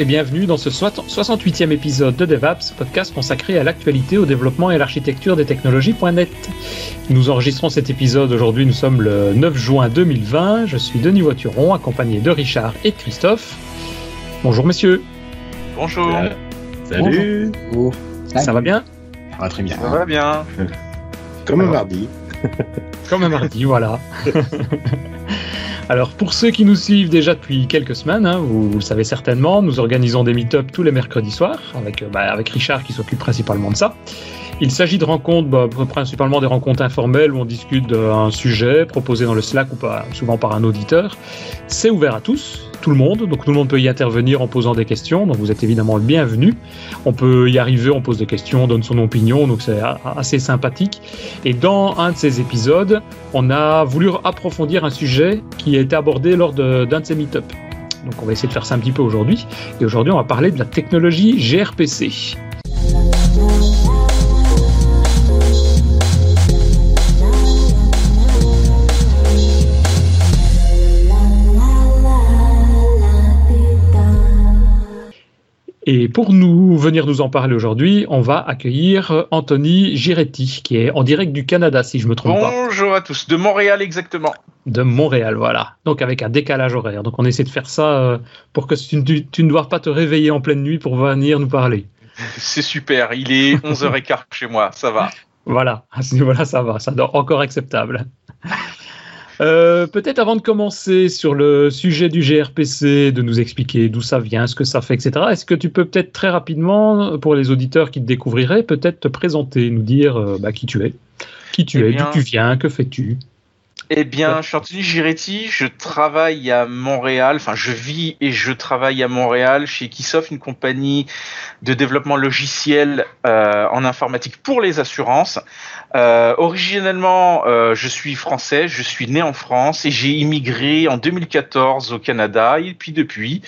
Bonjour et bienvenue dans ce 68e épisode de DevApps, podcast consacré à l'actualité, au développement et à l'architecture des technologies.net. Nous enregistrons cet épisode aujourd'hui, nous sommes le 9 juin 2020. Je suis Denis Voituron, accompagné de Richard et de Christophe. Bonjour messieurs. Bonjour. Salut. Bonjour. Ça va bien? Ah, Très bien. Ça va bien. Comme un mardi. Comme un mardi, voilà. Alors pour ceux qui nous suivent déjà depuis quelques semaines, hein, vous, le savez certainement, nous organisons des meet-up tous les mercredis soirs avec, euh, bah, Richard qui s'occupe principalement de ça. Il s'agit de rencontres, bah, principalement des rencontres informelles où on discute d'un sujet proposé dans le Slack ou pas, souvent par un auditeur. C'est ouvert à tous, tout le monde, donc tout le monde peut y intervenir en posant des questions, donc vous êtes évidemment bienvenus. On peut y arriver, on pose des questions, on donne son opinion, donc c'est assez sympathique. Et dans un de ces épisodes, on a voulu approfondir un sujet qui a été abordé lors d'un de, ces meet-up. Donc on va essayer de faire ça un petit peu aujourd'hui. Et aujourd'hui, on va parler de la technologie gRPC. Et pour nous venir nous en parler aujourd'hui, on va accueillir Anthony Giretti, qui est en direct du Canada, si je me trompe pas. Bonjour à tous, de Montréal exactement. De Montréal, voilà. Donc avec un décalage horaire. Donc on essaie de faire ça euh, pour que tu, ne doives pas te réveiller en pleine nuit pour venir nous parler. C'est super, il est 11h15 chez moi, ça va. Voilà, à ce niveau-là, ça va, ça doit encore acceptable. Euh, peut-être avant de commencer sur le sujet du GRPC, de nous expliquer d'où ça vient, ce que ça fait, etc. Est-ce que tu peux peut-être très rapidement, pour les auditeurs qui te découvriraient, peut-être te présenter, nous dire euh, bah, qui tu es, qui tu eh es, d'où tu viens, que fais-tu? Eh bien, je suis Anthony Giretti, je travaille à Montréal, enfin je vis et je travaille à Montréal chez Kisoft, une compagnie de développement logiciel euh, en informatique pour les assurances. Euh, originellement, euh, je suis français, je suis né en France et j'ai immigré en 2014 au Canada et puis depuis,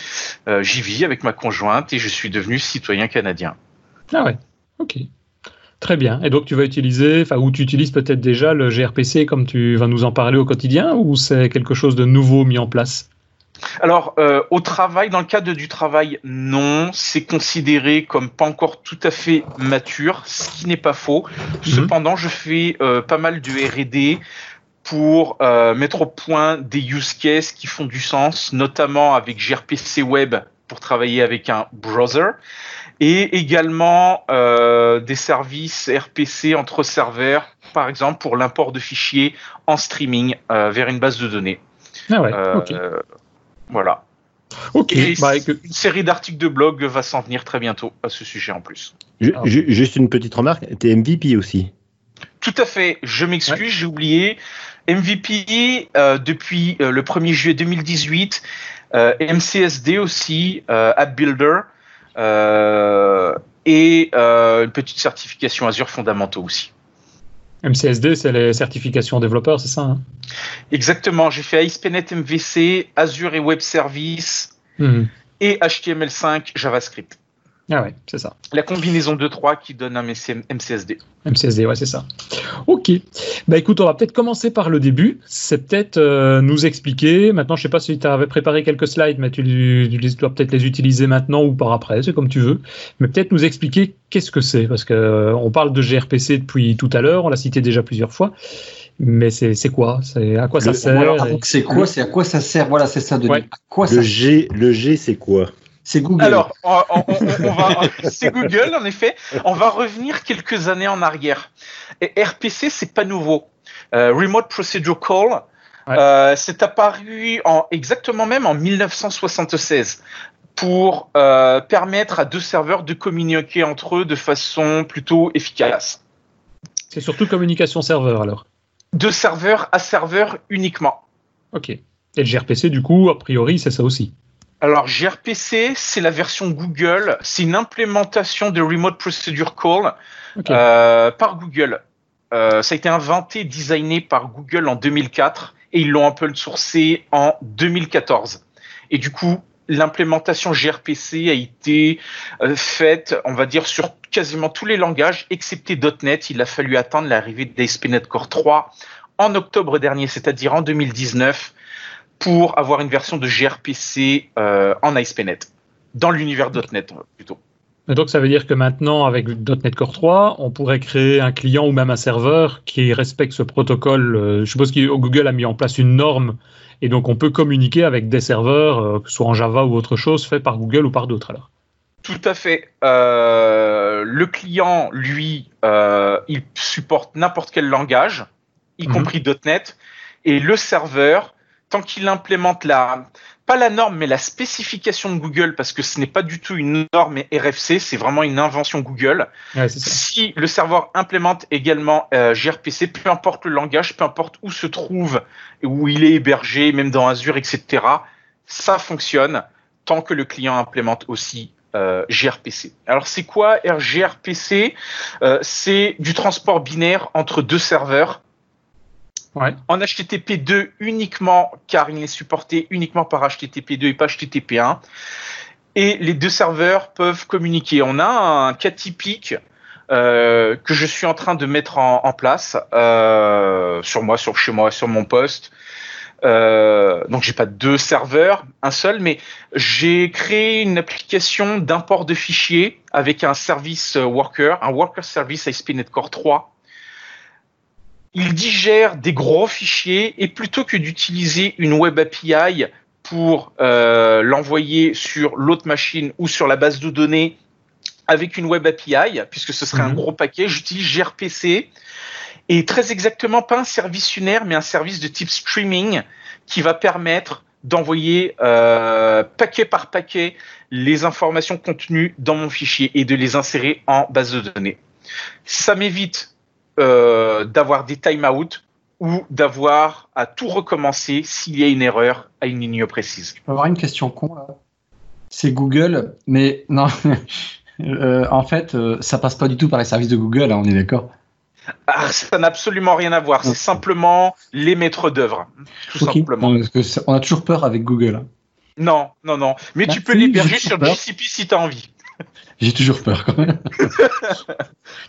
j'y vis avec ma conjointe et je suis devenu citoyen canadien. Ah ouais, ok. Très bien. Et donc tu vas utiliser, enfin, ou tu utilises peut-être déjà le gRPC comme tu vas nous en parler au quotidien, ou c'est quelque chose de nouveau mis en place? Alors, euh, au travail, dans le cadre du travail, non, c'est considéré comme pas encore tout à fait mature, ce qui n'est pas faux. Mhm. Cependant, je fais euh, pas mal de R&D pour euh, mettre au point des use cases qui font du sens, notamment avec gRPC Web pour travailler avec un browser et également euh, des services RPC entre serveurs, par exemple pour l'import de fichiers en streaming euh, vers une base de données. Ah ouais, euh, Voilà. Ok. Bah, une série d'articles de blog va s'en venir très bientôt à ce sujet en plus. juste une petite remarque, tu es MVP aussi Tout à fait, je m'excuse, j'ai oublié. MVP depuis le 1er juillet 2018, MCSD aussi, App Builder. Euh, et euh, une petite certification Azure fondamentaux aussi. MCSD, c'est les certifications développeurs, c'est ça hein? Exactement. J'ai fait ASP.NET MVC, Azure et Web Service mhm. et HTML5 JavaScript. Ah ouais, c'est ça. La combinaison de trois qui donne un MCSD. MCSD, ouais, c'est ça. Ok. Bah écoute, on va peut-être commencer par le début. C'est peut-être euh, nous expliquer. Maintenant, je sais pas si tu avais préparé quelques slides, mais tu, dois peut-être les utiliser maintenant ou par après, c'est comme tu veux. Mais peut-être nous expliquer qu'est-ce que c'est, parce que euh, on parle de gRPC depuis tout à l'heure, on l'a cité déjà plusieurs fois. Mais c'est quoi? C'est à quoi ça sert? C'est quoi C'est à quoi ça sert? Voilà, c'est ça de quoi le G, le G, c'est quoi? C'est Google. Alors, c'est Google en effet. On va revenir quelques années en arrière. Et RPC, c'est pas nouveau. Euh, Remote Procedure Call, euh, c'est apparu en, exactement même en 1976 pour euh, permettre à deux serveurs de communiquer entre eux de façon plutôt efficace. C'est surtout communication serveur alors. De serveur à serveur uniquement. Ok. Et le gRPC, du coup, a priori, c'est ça aussi. Alors gRPC, c'est la version Google, c'est une implémentation de Remote Procedure Call euh, par Google. Euh, ça a été inventé, designé par Google en 2004 et ils l'ont un peu sourcé en 2014. Et du coup, l'implémentation gRPC a été euh, faite, on va dire, sur quasiment tous les langages, excepté .NET. Il a fallu attendre l'arrivée d'ASP.NET Core 3 en octobre dernier, c'est-à-dire en 2019 pour avoir une version de gRPC euh, en ASP.NET. dans l'univers .NET plutôt. Et donc ça veut dire que maintenant, avec .NET Core 3, on pourrait créer un client ou même un serveur qui respecte ce protocole. Euh, je suppose que Google a mis en place une norme et donc on peut communiquer avec des serveurs, euh, que ce soit en Java ou autre chose, fait par Google ou par d'autres alors. Tout à fait. Euh, le client, lui, il supporte n'importe quel langage, y mhm. compris .NET, et le serveur, tant qu'il implémente la, pas la norme, mais la spécification de Google, parce que ce n'est pas du tout une norme RFC, c'est vraiment une invention Google. si le serveur implémente également euh, gRPC, peu importe le langage, peu importe où se trouve, où il est hébergé, même dans Azure, etc., ça fonctionne tant que le client implémente aussi euh, gRPC. Alors c'est quoi gRPC euh, C'est du transport binaire entre deux serveurs en HTTP 2 uniquement, car il est supporté uniquement par HTTP 2 et pas HTTP 1. Et les deux serveurs peuvent communiquer. On a un cas typique euh, que je suis en train de mettre en, place euh, sur moi, sur chez moi, sur mon poste. Euh, donc j'ai pas deux serveurs, un seul, mais j'ai créé une application d'import de fichiers avec un service worker, un worker service ASP.NET Core 3 il digère des gros fichiers et plutôt que d'utiliser une web API pour euh, l'envoyer sur l'autre machine ou sur la base de données avec une web API, puisque ce serait un mhm. gros paquet, j'utilise gRPC et très exactement pas un service unaire, mais un service de type streaming qui va permettre d'envoyer euh, paquet par paquet les informations contenues dans mon fichier et de les insérer en base de données. Ça m'évite euh, d'avoir des time-out ou d'avoir à tout recommencer s'il y a une erreur à une ligne précise. Je peux avoir une question con là. C'est Google, mais non. Euh, en fait, euh, ça passe pas du tout par les services de Google, hein, on est d'accord. Ah, ça n'a absolument rien à voir. C'est simplement les maîtres d'œuvre, tout simplement. on a toujours peur avec Google. Hein. Non, non, non. Mais tu peux l'héberger sur GCP si tu as envie. J'ai toujours peur quand même.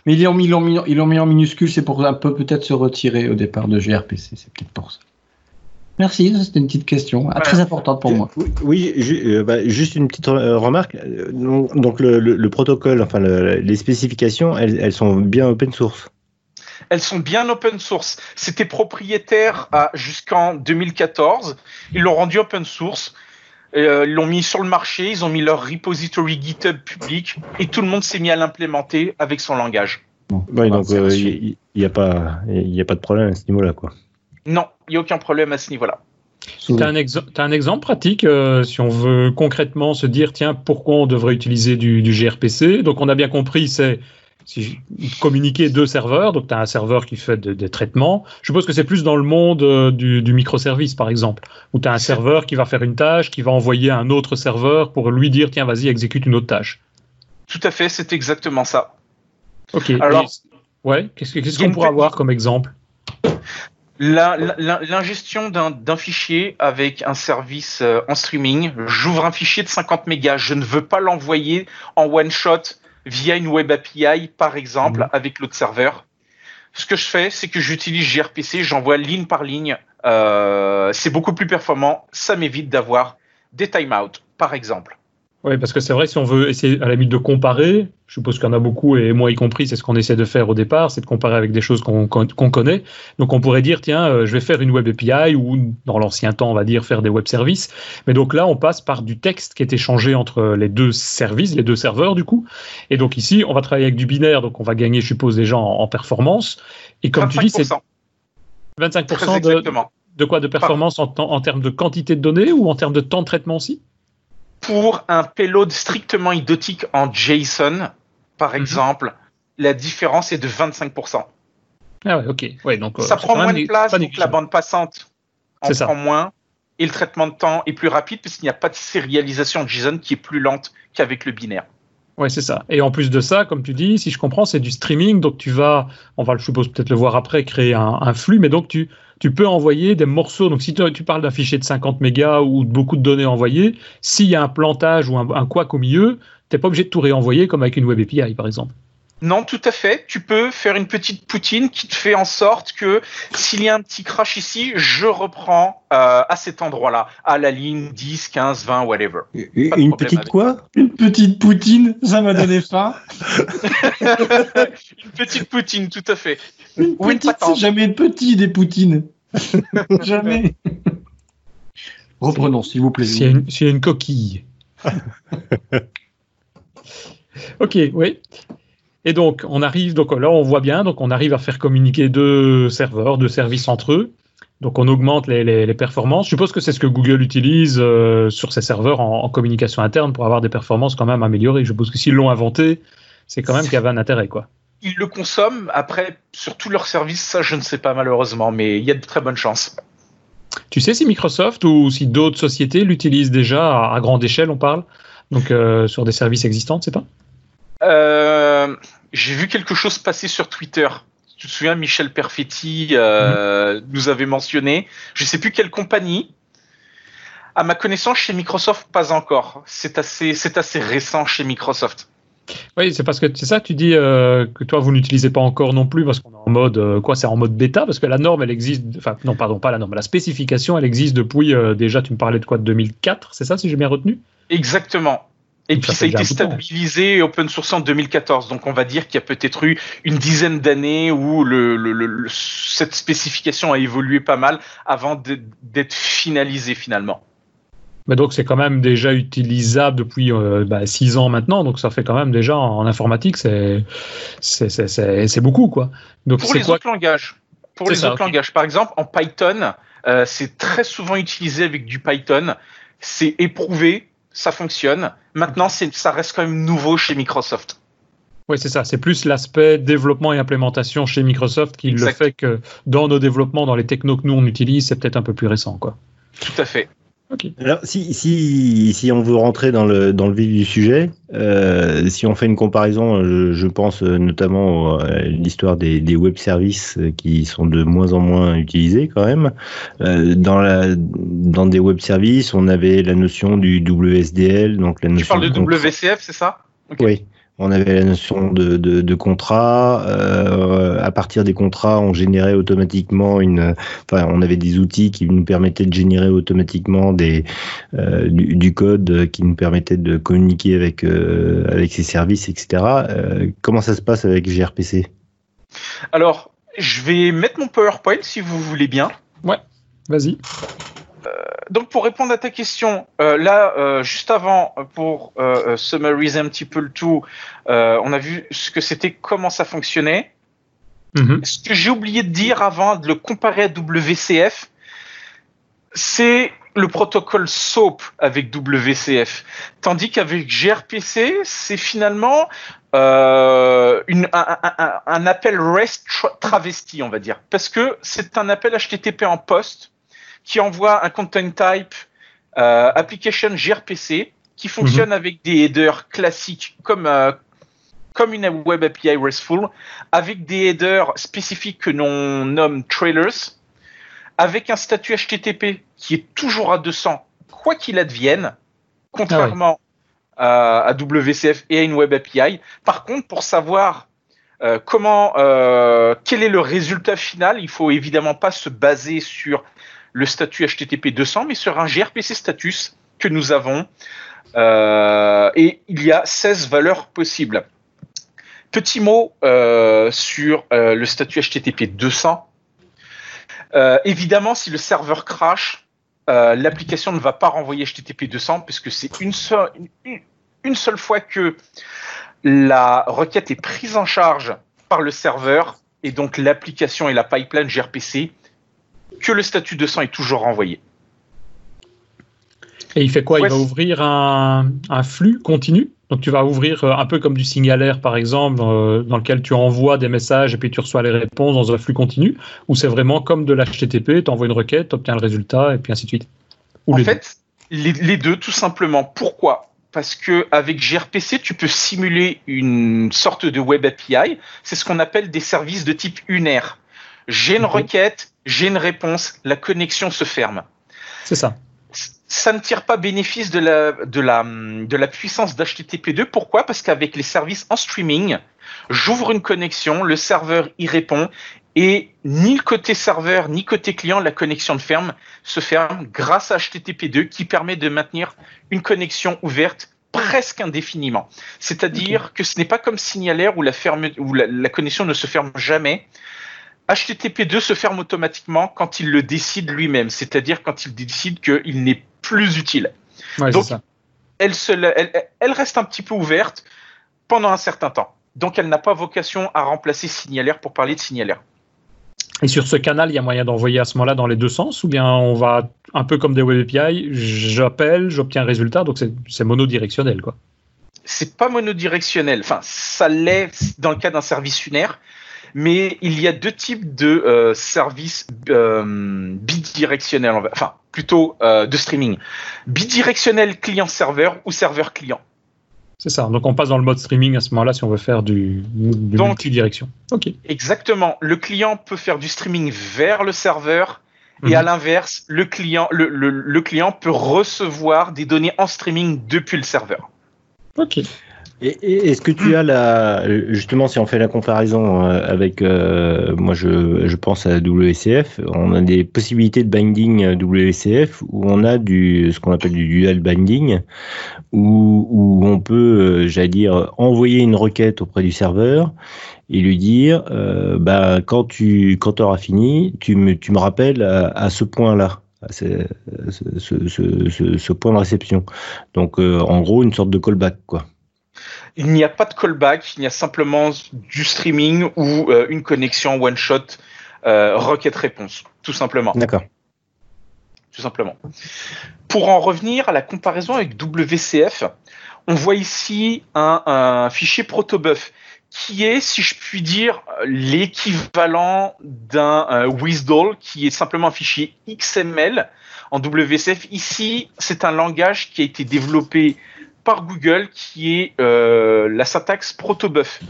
Mais ils l'ont mis, mis, mis, en minuscule, c'est pour un peu peut-être se retirer au départ de gRPC, c'est peut-être pour ça. Merci, c'était une petite question ah, très importante pour moi. Oui, euh, bah, juste une petite euh, remarque. Donc le, protocole, enfin les spécifications, elles, sont bien open source. Elles sont bien open source. C'était propriétaire jusqu'en 2014. Ils l'ont rendu open source. Euh, ils l'ont mis sur le marché, ils ont mis leur repository GitHub public et tout le monde s'est mis à l'implémenter avec son langage. Oui, donc il euh, n'y a, pas, a pas de problème à ce niveau-là, quoi. Non, il n'y a aucun problème à ce niveau-là. Tu as, un exemple pratique euh, si on veut concrètement se dire tiens pourquoi on devrait utiliser du, du gRPC? Donc on a bien compris c'est si communiquer deux serveurs, donc tu as un serveur qui fait des traitements, je suppose que c'est plus dans le monde euh, du, microservice, par exemple, où tu as un serveur qui va faire une tâche, qui va envoyer un autre serveur pour lui dire, tiens, vas-y, exécute une autre tâche. Tout à fait, c'est exactement ça. Ok. Alors, ouais, qu'est-ce qu'on pourrait avoir comme exemple? L'ingestion d'un fichier avec un service euh, en streaming, j'ouvre un fichier de 50 mégas, je ne veux pas l'envoyer en one shot via une web API, par exemple, mhm. avec l'autre serveur. Ce que je fais, c'est que j'utilise gRPC, j'envoie ligne par ligne. Euh, c'est beaucoup plus performant. Ça m'évite d'avoir des timeouts, par exemple. Oui, parce que c'est vrai, si on veut essayer à la limite de comparer, je suppose qu'il y en a beaucoup, et moi y compris, c'est ce qu'on essaie de faire au départ, c'est de comparer avec des choses qu'on connaît. Donc on pourrait dire, tiens, euh, je vais faire une web API, ou dans l'ancien temps, on va dire faire des web services. Mais donc là, on passe par du texte qui est échangé entre les deux services, les deux serveurs du coup. Et donc ici, on va travailler avec du binaire, donc on va gagner, je suppose, déjà en, en performance. Et comme tu dis, c'est 25% de, de, quoi? De performance en, en termes de quantité de données ou en termes de temps de traitement aussi? Pour un payload strictement idiotique en JSON, par mhm. exemple, la différence est de 25%. Ah ouais, ok. Ouais, donc, ça euh, prend moins de place, donc la bande passante en prend moins, et le traitement de temps est plus rapide puisqu'il n'y a pas de sérialisation JSON qui est plus lente qu'avec le binaire. Ouais, c'est ça. Et en plus de ça, comme tu dis, si je comprends, c'est du streaming. Donc tu vas, on va, je suppose peut-être le voir après, créer un, flux, mais donc tu, peux envoyer des morceaux. Donc si tu, parles d'un fichier de 50 mégas ou de beaucoup de données envoyées, s'il y a un plantage ou un, un couac au milieu, tu n'es pas obligé de tout réenvoyer comme avec une web API, par exemple. Non, tout à fait. Tu peux faire une petite poutine qui te fait en sorte que s'il y a un petit crash ici, je reprends euh, à cet endroit-là, à la ligne 10, 15, 20, whatever. Une petite quoi? Une petite poutine, ça m'a donné faim. une petite poutine, tout à fait. Une petite, c'est jamais petit des poutines. jamais. Reprenons, s'il vous plaît. S'il y, a une coquille. ok, oui. Et donc, on arrive, donc là, on voit bien, donc on arrive à faire communiquer deux serveurs, deux services entre eux. Donc, on augmente les, performances. Je suppose que c'est ce que Google utilise euh, sur ses serveurs en, communication interne pour avoir des performances quand même améliorées. Je suppose que s'ils l'ont inventé, c'est quand même qu'il y avait un intérêt, quoi. Ils le consomment. Après, sur tous leurs services, ça, je ne sais pas malheureusement, mais il y a de très bonnes chances. Tu sais si Microsoft ou si d'autres sociétés l'utilisent déjà à, grande échelle, on parle, donc euh, sur des services existants, c'est pas? Euh, J'ai vu quelque chose passer sur Twitter. Tu te souviens, Michel Perfetti euh, mhm. nous avait mentionné, je ne sais plus quelle compagnie. À ma connaissance, chez Microsoft, pas encore. C'est assez, c'est assez récent chez Microsoft. Oui, c'est parce que c'est ça, tu dis euh, que toi, vous n'utilisez pas encore non plus parce qu'on est en mode, euh, quoi, c'est en mode bêta, parce que la norme, elle existe, enfin, non, pardon, pas la norme, la spécification, elle existe depuis, euh, déjà, tu me parlais de quoi, de 2004, c'est ça, si j'ai bien retenu? Exactement. Et puis ça, a été stabilisé et open source en 2014. Donc on va dire qu'il y a peut-être eu une dizaine d'années où le, cette spécification a évolué pas mal avant d'être finalisée finalement. Mais donc c'est quand même déjà utilisable depuis 6 euh, bah, ans maintenant, donc ça fait quand même déjà en informatique, c'est c'est beaucoup quoi. Donc pour les autres langages, pour les autres langages, par exemple en Python, euh, c'est très souvent utilisé avec du Python, c'est éprouvé, ça fonctionne. Maintenant, ça reste quand même nouveau chez Microsoft. Oui, c'est ça. C'est plus l'aspect développement et implémentation chez Microsoft qui le fait que dans nos développements, dans les technos que nous on utilise, c'est peut-être un peu plus récent, quoi. Tout à fait. Alors, si, si, si, on veut rentrer dans le, dans le vif du sujet, euh, si on fait une comparaison, je, pense notamment à l'histoire des, des, web services qui sont de moins en moins utilisés quand même. Euh, dans, la, dans des web services, on avait la notion du WSDL. Donc la notion tu parles de, WCF, c'est ça? Oui. On avait la notion de, de, de contrat. Euh, à partir des contrats, on générait automatiquement une. Enfin, on avait des outils qui nous permettaient de générer automatiquement des euh, du, code qui nous permettait de communiquer avec euh, avec ces services, etc. Euh, comment ça se passe avec gRPC Alors, je vais mettre mon PowerPoint si vous voulez bien. Ouais, vas-y. Euh, donc pour répondre à ta question, euh, là, euh, juste avant, pour summariser un petit peu le tout, on a vu ce que c'était, comment ça fonctionnait. Mhm. Ce que j'ai oublié de dire avant de le comparer à WCF, c'est le protocole SOAP avec WCF. Tandis qu'avec gRPC, c'est finalement une, un, un, appel REST travesti, on va dire. Parce que c'est un appel HTTP en poste qui envoie un content type euh, application gRPC qui fonctionne mhm. avec des headers classiques comme euh, comme une web API RESTful, avec des headers spécifiques que l'on nomme trailers, avec un statut HTTP qui est toujours à 200, quoi qu'il advienne, contrairement à, à, WCF et à une web API. Par contre, pour savoir euh, comment, euh, quel est le résultat final, il faut évidemment pas se baser sur le statut HTTP 200, mais sur un gRPC status que nous avons. Euh, et il y a 16 valeurs possibles. Petit mot euh, sur euh, le statut HTTP 200. évidemment, si le serveur crash, l'application ne va pas renvoyer HTTP 200 puisque c'est une seule, une seule fois que la requête est prise en charge par le serveur et donc l'application et la pipeline gRPC que le statut de sang est toujours renvoyé. Et il fait quoi? Il va ouvrir un, flux continu? Donc tu vas ouvrir euh, un peu comme du signalaire par exemple, euh, dans lequel tu envoies des messages et puis tu reçois les réponses dans un flux continu, ou c'est vraiment comme de l'HTTP, tu envoies une requête, tu obtiens le résultat et puis ainsi de suite? en fait, Les, deux tout simplement. Pourquoi? Parce que avec gRPC, tu peux simuler une sorte de web API. C'est ce qu'on appelle des services de type unaire. J'ai une requête, j'ai une réponse, la connexion se ferme. C'est ça. ça ne tire pas bénéfice de la, de la, de la puissance d'HTTP2. Pourquoi? Parce qu'avec les services en streaming, j'ouvre une connexion, le serveur y répond, et ni le côté serveur ni côté client, la connexion de ferme se ferme grâce à HTTP2 qui permet de maintenir une connexion ouverte presque indéfiniment. C'est-à-dire que ce n'est pas comme signalaire où, la, ferme, où la, connexion ne se ferme jamais. HTTP2 se ferme automatiquement quand il le décide lui-même, c'est-à-dire quand il décide qu'il n'est plus utile. Donc, Elle, se, elle, elle, reste un petit peu ouverte pendant un certain temps. Donc, elle n'a pas vocation à remplacer signalaire pour parler de signalaire. Et sur ce canal, il y a moyen d'envoyer à ce moment-là dans les deux sens, ou bien on va un peu comme des web API, j'appelle, j'obtiens un résultat, donc c'est monodirectionnel, quoi. C'est pas monodirectionnel. Enfin, ça l'est dans le cas d'un service unaire, mais il y a deux types de euh, services euh, bidirectionnels, enfin plutôt euh, de streaming. Bidirectionnel client-serveur ou serveur-client. C'est ça. Donc on passe dans le mode streaming à ce moment-là si on veut faire du, du multidirection. Ok. Exactement. Le client peut faire du streaming vers le serveur et à mhm. l'inverse, le client, le, le, client peut recevoir des données en streaming depuis le serveur. Ok. Est-ce que tu as la justement si on fait la comparaison euh, avec euh, moi je, je, pense à WCF, on a des possibilités de binding WCF où on a du ce qu'on appelle du dual binding où, où on peut euh, j'allais dire envoyer une requête auprès du serveur et lui dire euh, bah quand tu quand auras fini tu me tu me rappelles à, ce point là ce, ce, ce, ce, point de réception. Donc, en gros, une sorte de callback, quoi. Il n'y a pas de callback, il y a simplement du streaming ou euh, une connexion one shot euh, requête-réponse, tout simplement. D'accord. Tout simplement. Pour en revenir à la comparaison avec WCF, on voit ici un, fichier protobuf qui est, si je puis dire, l'équivalent d'un euh, qui est simplement un fichier XML en WCF. Ici, c'est un langage qui a été développé par Google qui est euh, la syntaxe protobuf.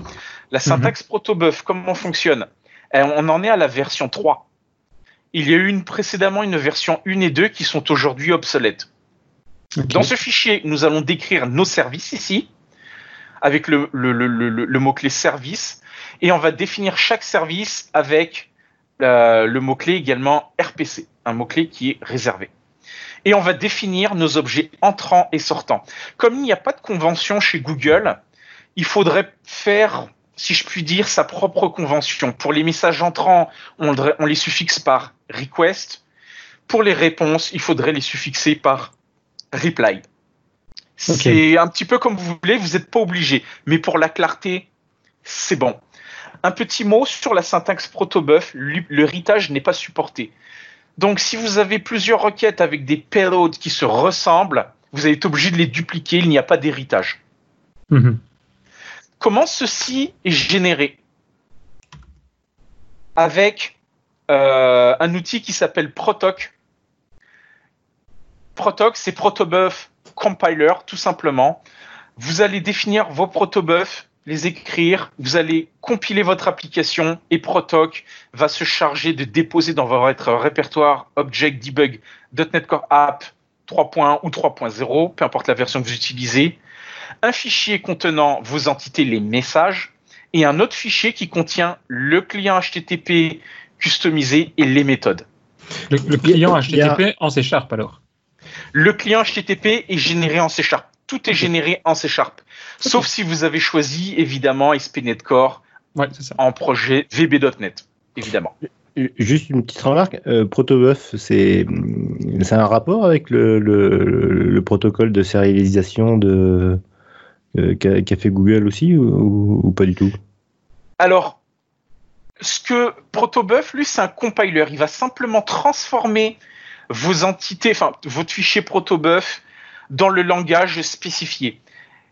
La syntaxe mhm. protobuf, comment fonctionne? Eh, On en est à la version 3. Il y a eu une, précédemment une version 1 et 2 qui sont aujourd'hui obsolètes. Dans ce fichier, nous allons décrire nos services ici, avec le, le, mot-clé service, et on va définir chaque service avec euh, le mot-clé également RPC, un mot-clé qui est réservé et on va définir nos objets entrants et sortants. Comme il n'y a pas de convention chez Google, il faudrait faire, si je puis dire, sa propre convention. Pour les messages entrants, on, les suffixe par request. Pour les réponses, il faudrait les suffixer par reply. C'est un petit peu comme vous voulez, vous n'êtes pas obligé. Mais pour la clarté, c'est bon. Un petit mot sur la syntaxe protobuf, le ritage n'est pas supporté. Donc, si vous avez plusieurs requêtes avec des payloads qui se ressemblent, vous êtes obligé de les dupliquer, il n'y a pas d'héritage. Mhm. Comment ceci est généré Avec euh, un outil qui s'appelle Protoc. Protoc, c'est Protobuf Compiler, tout simplement. Vous allez définir vos protobufs les écrire, vous allez compiler votre application et Protoc va se charger de déposer dans votre répertoire Object Debug .NET Core App 3.1 ou 3.0, peu importe la version que vous utilisez, un fichier contenant vos entités, les messages, et un autre fichier qui contient le client HTTP customisé et les méthodes. Le, client HTTP en C Sharp alors Le client HTTP est généré en C Sharp. Tout est généré en C Sharp. Sauf si vous avez choisi, évidemment, ASP.NET Core en projet VB.NET, évidemment. Juste une petite remarque, euh, Protobuf, c'est un rapport avec le, le, protocole de sérialisation de euh, qu'a fait Google aussi ou, pas du tout? Alors, ce que Protobuf, lui, c'est un compiler. Il va simplement transformer vos entités, enfin votre fichier Protobuf dans le langage spécifié.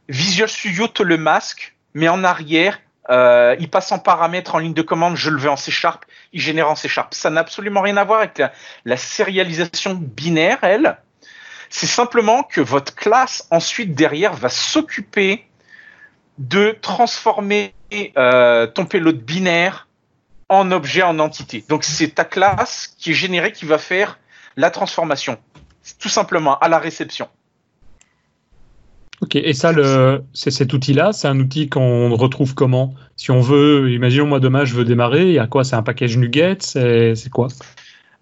Visual Studio te le masque, mais en arrière, euh, il passe en paramètre en ligne de commande, je le veux en C Sharp, il génère en C Sharp. Ça n'a absolument rien à voir avec la, sérialisation binaire, elle. C'est simplement que votre classe, ensuite, derrière, va s'occuper de transformer euh, ton payload binaire en objet, en entité. Donc, c'est ta classe qui est générée qui va faire la transformation. tout simplement à la réception. Ok, et ça, le, c'est cet outil-là, c'est un outil qu'on retrouve comment? Si on veut, imaginons moi demain je veux démarrer, il y a quoi? C'est un package NuGet C'est quoi?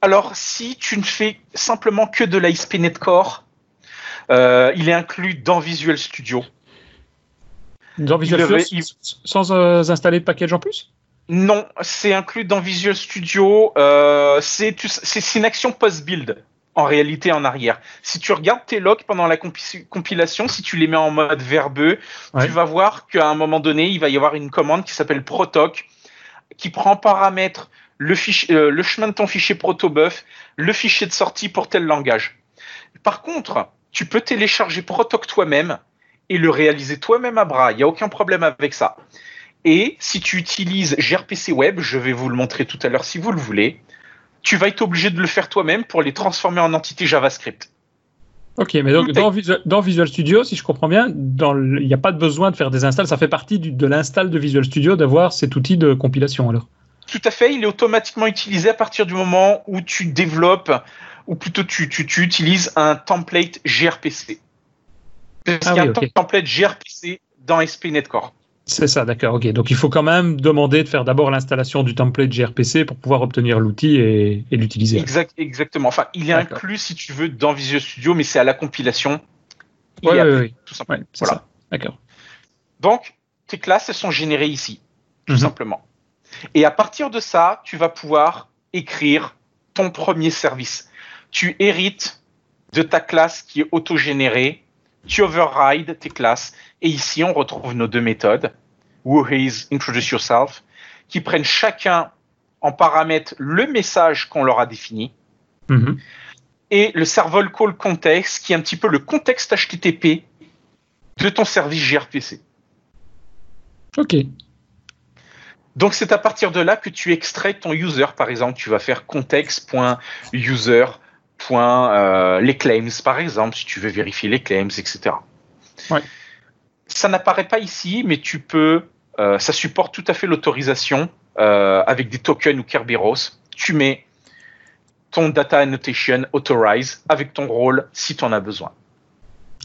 Alors, si tu ne fais simplement que de l'ASP.NET Core, euh, il est inclus dans Visual Studio. Dans Visual Studio, sans euh, installer de package en plus? Non, c'est inclus dans Visual Studio. Euh, c'est une action post-build en réalité en arrière. Si tu regardes tes logs pendant la compilation, si tu les mets en mode verbeux, tu vas voir qu'à un moment donné, il va y avoir une commande qui s'appelle protoc, qui prend paramètre le, fichier, euh, le chemin de ton fichier protobuf, le fichier de sortie pour tel langage. Par contre, tu peux télécharger protoc toi-même et le réaliser toi-même à bras. Il n'y a aucun problème avec ça. Et si tu utilises gRPC Web, je vais vous le montrer tout à l'heure si vous le voulez, tu vas être obligé de le faire toi-même pour les transformer en entités JavaScript. Ok, mais donc dans Visual, Studio, si je comprends bien, il n'y a pas de besoin de faire des installs. Ça fait partie de l'install de Visual Studio d'avoir cet outil de compilation alors. Tout à fait, il est automatiquement utilisé à partir du moment où tu développes, ou plutôt tu, utilises un template gRPC. Parce ah qu'il y a un template gRPC dans SPNet Core. C'est ça, d'accord. Ok, donc il faut quand même demander de faire d'abord l'installation du template gRPC pour pouvoir obtenir l'outil et, l'utiliser. Exact, exactement. Enfin, il est inclus si tu veux dans Visual Studio, mais c'est à la compilation. Oui, oui, oui. Tout simplement. voilà. D'accord. Donc, tes classes, elles sont générées ici, tout mhm. simplement. Et à partir de ça, tu vas pouvoir écrire ton premier service. Tu hérites de ta classe qui est autogénérée tu override tes classes. Et ici, on retrouve nos deux méthodes, who is introduce yourself, qui prennent chacun en paramètre le message qu'on leur a défini. Mhm. Et le server call context, qui est un petit peu le contexte HTTP de ton service gRPC. Ok. Donc c'est à partir de là que tu extrais ton user, par exemple, tu vas faire context.user point, euh, les claims, par exemple, si tu veux vérifier les claims, etc. Ça n'apparaît pas ici, mais tu peux, euh, ça supporte tout à fait l'autorisation euh, avec des tokens ou Kerberos. Tu mets ton data annotation authorize avec ton rôle si tu en as besoin.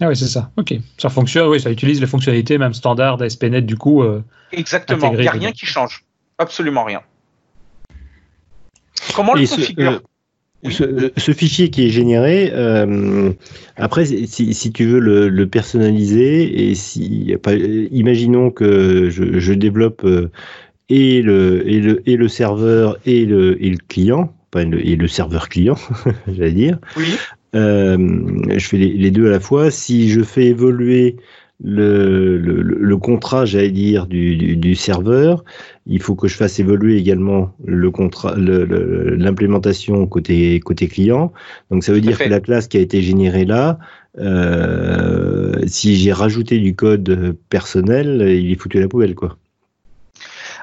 Ah oui, c'est ça. Ok. Ça fonctionne, oui, ça utilise les fonctionnalités même standard d'ASP.NET du coup. Exactement. Il n'y a rien qui change. Absolument rien. Comment le configure ce, fichier qui est généré, euh, après, si, tu veux le, personnaliser, et si, imaginons que je, développe euh, et, le, et, le, et le serveur et le, et le client, et le serveur client, j'allais dire. Oui. Euh, je fais les, deux à la fois. Si je fais évoluer le, le, le contrat, j'allais dire, du, du, du, serveur. Il faut que je fasse évoluer également le contrat, l'implémentation côté côté client. Donc ça veut dire que la classe qui a été générée là, euh, si j'ai rajouté du code personnel, il est foutu à la poubelle, quoi.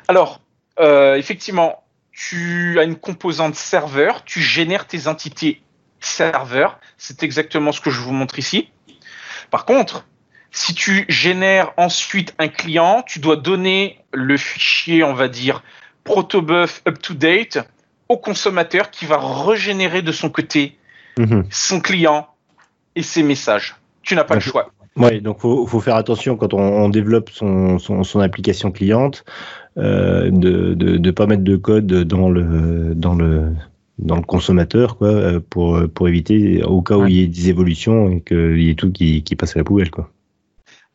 Alors, euh, effectivement, tu as une composante serveur, tu génères tes entités serveur. C'est exactement ce que je vous montre ici. Par contre, si tu génères ensuite un client, tu dois donner le fichier, on va dire, protobuf up to date au consommateur qui va régénérer de son côté mhm. son client et ses messages. Tu n'as pas le choix. Oui, donc faut, faut faire attention quand on, développe son, son, application cliente euh, de ne pas mettre de code dans le dans le dans le consommateur quoi pour pour éviter au cas où il y ait des évolutions et qu'il y ait tout qui, qui passe à la poubelle quoi.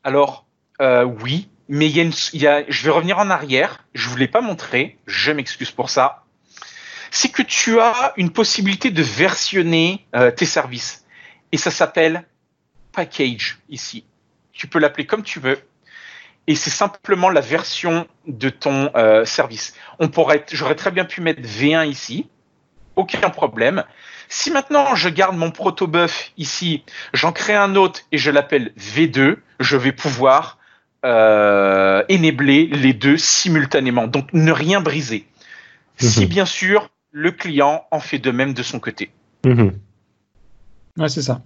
Alors, euh, oui, mais il y, a je vais revenir en arrière. Je ne vous l'ai pas montré. Je m'excuse pour ça. C'est que tu as une possibilité de versionner euh, tes services. Et ça s'appelle package ici. Tu peux l'appeler comme tu veux. Et c'est simplement la version de ton euh, service. On pourrait, j'aurais très bien pu mettre V1 ici. Aucun problème. Si maintenant je garde mon protobuf ici, j'en crée un autre et je l'appelle V2, je vais pouvoir euh, enabler les deux simultanément. Donc ne rien briser. Si mhm. bien sûr le client en fait de même de son côté. Mhm. Ouais, c'est ça.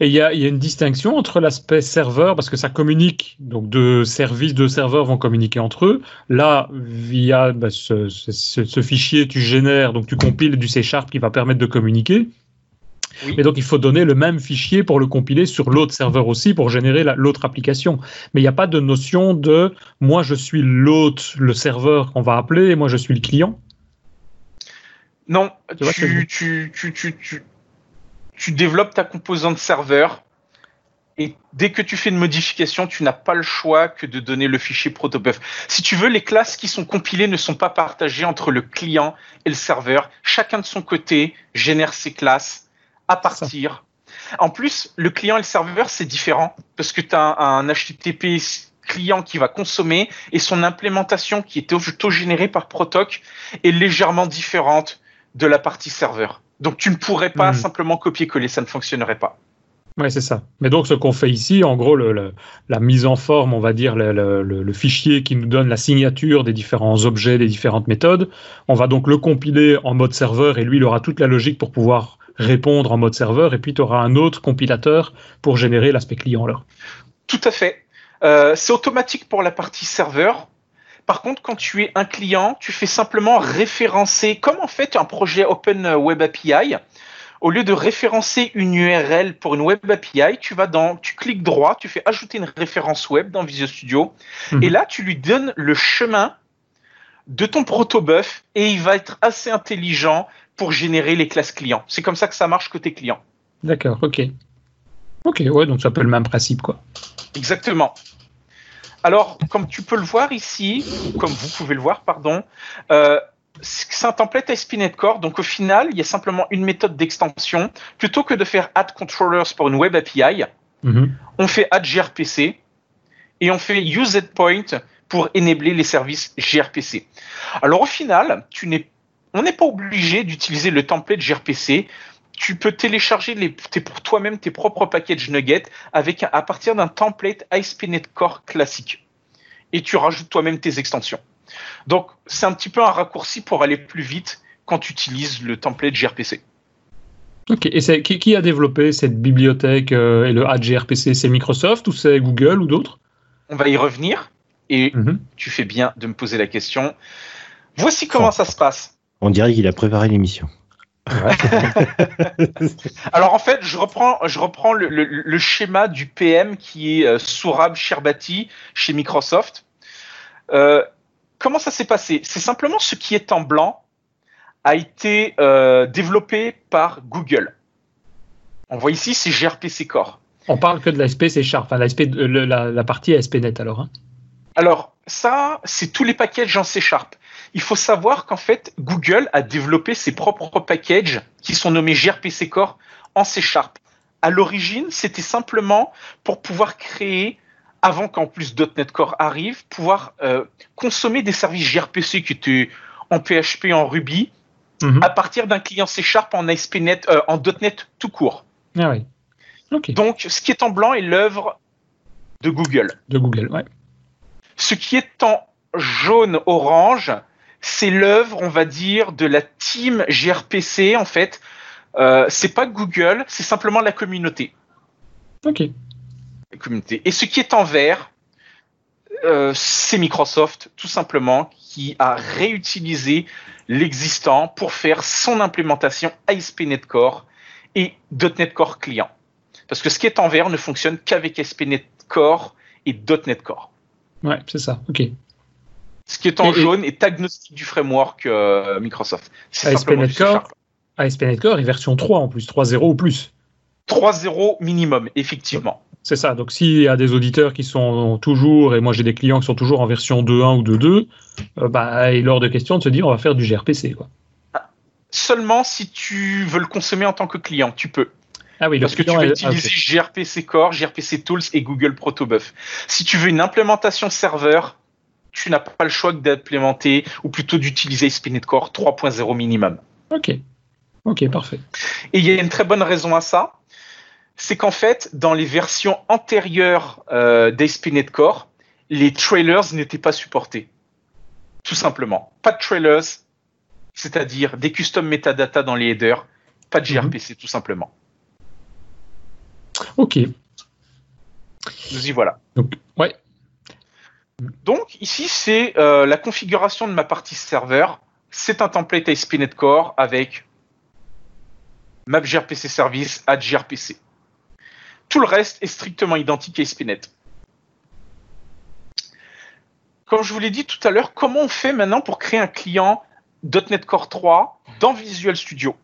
Et il y, a, une distinction entre l'aspect serveur, parce que ça communique, donc deux services, deux serveurs vont communiquer entre eux. Là, via bah, ce, fichier, tu génères, donc tu compiles du C Sharp qui va permettre de communiquer. Mais donc il faut donner le même fichier pour le compiler sur l'autre serveur aussi pour générer l'autre application. Mais il n'y a pas de notion de moi je suis l'autre, le serveur qu'on va appeler, et moi je suis le client. Non, tu, tu, tu, tu, développes ta composante serveur et dès que tu fais une modification, tu n'as pas le choix que de donner le fichier protobuf. Si tu veux, les classes qui sont compilées ne sont pas partagées entre le client et le serveur. Chacun de son côté génère ses classes à partir. En plus, le client et le serveur, c'est différent parce que tu as un, HTTP client qui va consommer et son implémentation qui est auto-générée par Protoc est légèrement différente de la partie serveur. Donc tu ne pourrais pas hmm. simplement copier-coller, ça ne fonctionnerait pas. Oui, c'est ça. Mais donc, ce qu'on fait ici, en gros, la mise en forme, on va dire, le, fichier qui nous donne la signature des différents objets, des différentes méthodes, on va donc le compiler en mode serveur et lui, il aura toute la logique pour pouvoir répondre en mode serveur et puis tu auras un autre compilateur pour générer l'aspect client. Alors. Tout à fait. Euh, c'est automatique pour la partie serveur. Par contre, quand tu es un client, tu fais simplement référencer, comme en fait un projet Open Web API, au lieu de référencer une URL pour une web API, tu vas dans, tu cliques droit, tu fais ajouter une référence web dans Visual Studio, mhm. et là tu lui donnes le chemin de ton protobuf et il va être assez intelligent pour générer les classes clients. C'est comme ça que ça marche côté client. D'accord, ok. Ok, ouais, donc ça peut le même principe, quoi. Exactement. Alors, comme tu peux le voir ici, comme vous pouvez le voir, pardon, euh, c'est un template ASP.NET Core, donc au final, il y a simplement une méthode d'extension. Plutôt que de faire add controllers pour une web API, mhm. on fait add gRPC et on fait use point pour enabler les services gRPC. Alors au final, tu n'es, on n'est pas obligé d'utiliser le template gRPC. Tu peux télécharger les, pour toi-même tes propres packages Nuggets avec à partir d'un template ASP.NET Core classique. Et tu rajoutes toi-même tes extensions. Donc, c'est un petit peu un raccourci pour aller plus vite quand tu utilises le template gRPC. Ok, et c'est, qui, a développé cette bibliothèque euh, et le add gRPC C'est Microsoft ou c'est Google ou d'autres? On va y revenir et mhm. tu fais bien de me poser la question. Voici comment ça se passe. On dirait qu'il a préparé l'émission. Alors en fait, je reprends, je reprends le, schéma du PM qui est euh, Sourab Sherbati chez Microsoft. Euh, comment ça s'est passé? C'est simplement ce qui est en blanc a été euh, développé par Google. On voit ici, c'est gRPC Core. On parle que de l'ASP Sharp, enfin la, la, partie ASP.NET alors. Hein. Alors ça, c'est tous les packages en C Sharp. Il faut savoir qu'en fait, Google a développé ses propres packages qui sont nommés gRPC Core en C Sharp. À l'origine, c'était simplement pour pouvoir créer avant qu'en plus .NET Core arrive, pouvoir euh, consommer des services gRPC qui étaient en PHP, en Ruby, mhm. à partir d'un client C Sharp en ASP.NET, euh, en .NET tout court. Ah oui. Donc, ce qui est en blanc est l'œuvre de Google. De Google, ouais. Ce qui est en jaune-orange, c'est l'œuvre, on va dire, de la team gRPC, en fait. Euh, c'est pas Google, c'est simplement la communauté. Ok communauté. Et ce qui est en vert, euh, c'est Microsoft, tout simplement, qui a réutilisé l'existant pour faire son implémentation ASP.NET Core et .NET Core client. Parce que ce qui est en vert ne fonctionne qu'avec ASP.NET Core et .NET Core. Ouais, c'est ça, ok. Ce qui est en jaune est agnostique du framework euh, Microsoft. ASP.NET Core, ASP.NET Core est version 3 en plus, 3.0 ou plus. 3.0 minimum, effectivement. C'est ça. Donc, s'il y a des auditeurs qui sont toujours, et moi j'ai des clients qui sont toujours en version 2.1 ou 2.2, euh, bah, il est hors de question de se dire on va faire du gRPC. Quoi. Ah, seulement si tu veux le consommer en tant que client, tu peux. Ah oui, Parce que tu vas utiliser gRPC Core, gRPC Tools et Google Protobuf. Si tu veux une implémentation serveur, tu n'as pas le choix d'implémenter, ou plutôt d'utiliser SPNet Core 3.0 minimum. Ok. Ok, parfait. Et il y a une très bonne raison à ça c'est qu'en fait, dans les versions antérieures euh, d'ASP.NET Core, les trailers n'étaient pas supportés. Tout simplement. Pas de trailers, c'est-à-dire des custom metadata dans les headers, pas de mhm. gRPC, tout simplement. Ok. Nous y voilà. Donc, ouais. Donc, ici, c'est euh, la configuration de ma partie serveur. C'est un template ASP.NET Core avec map gRPC service at gRPC. Tout le reste est strictement identique à ASP.NET. Comme je vous l'ai dit tout à l'heure, comment on fait maintenant pour créer un client .NET Core 3 dans Visual Studio?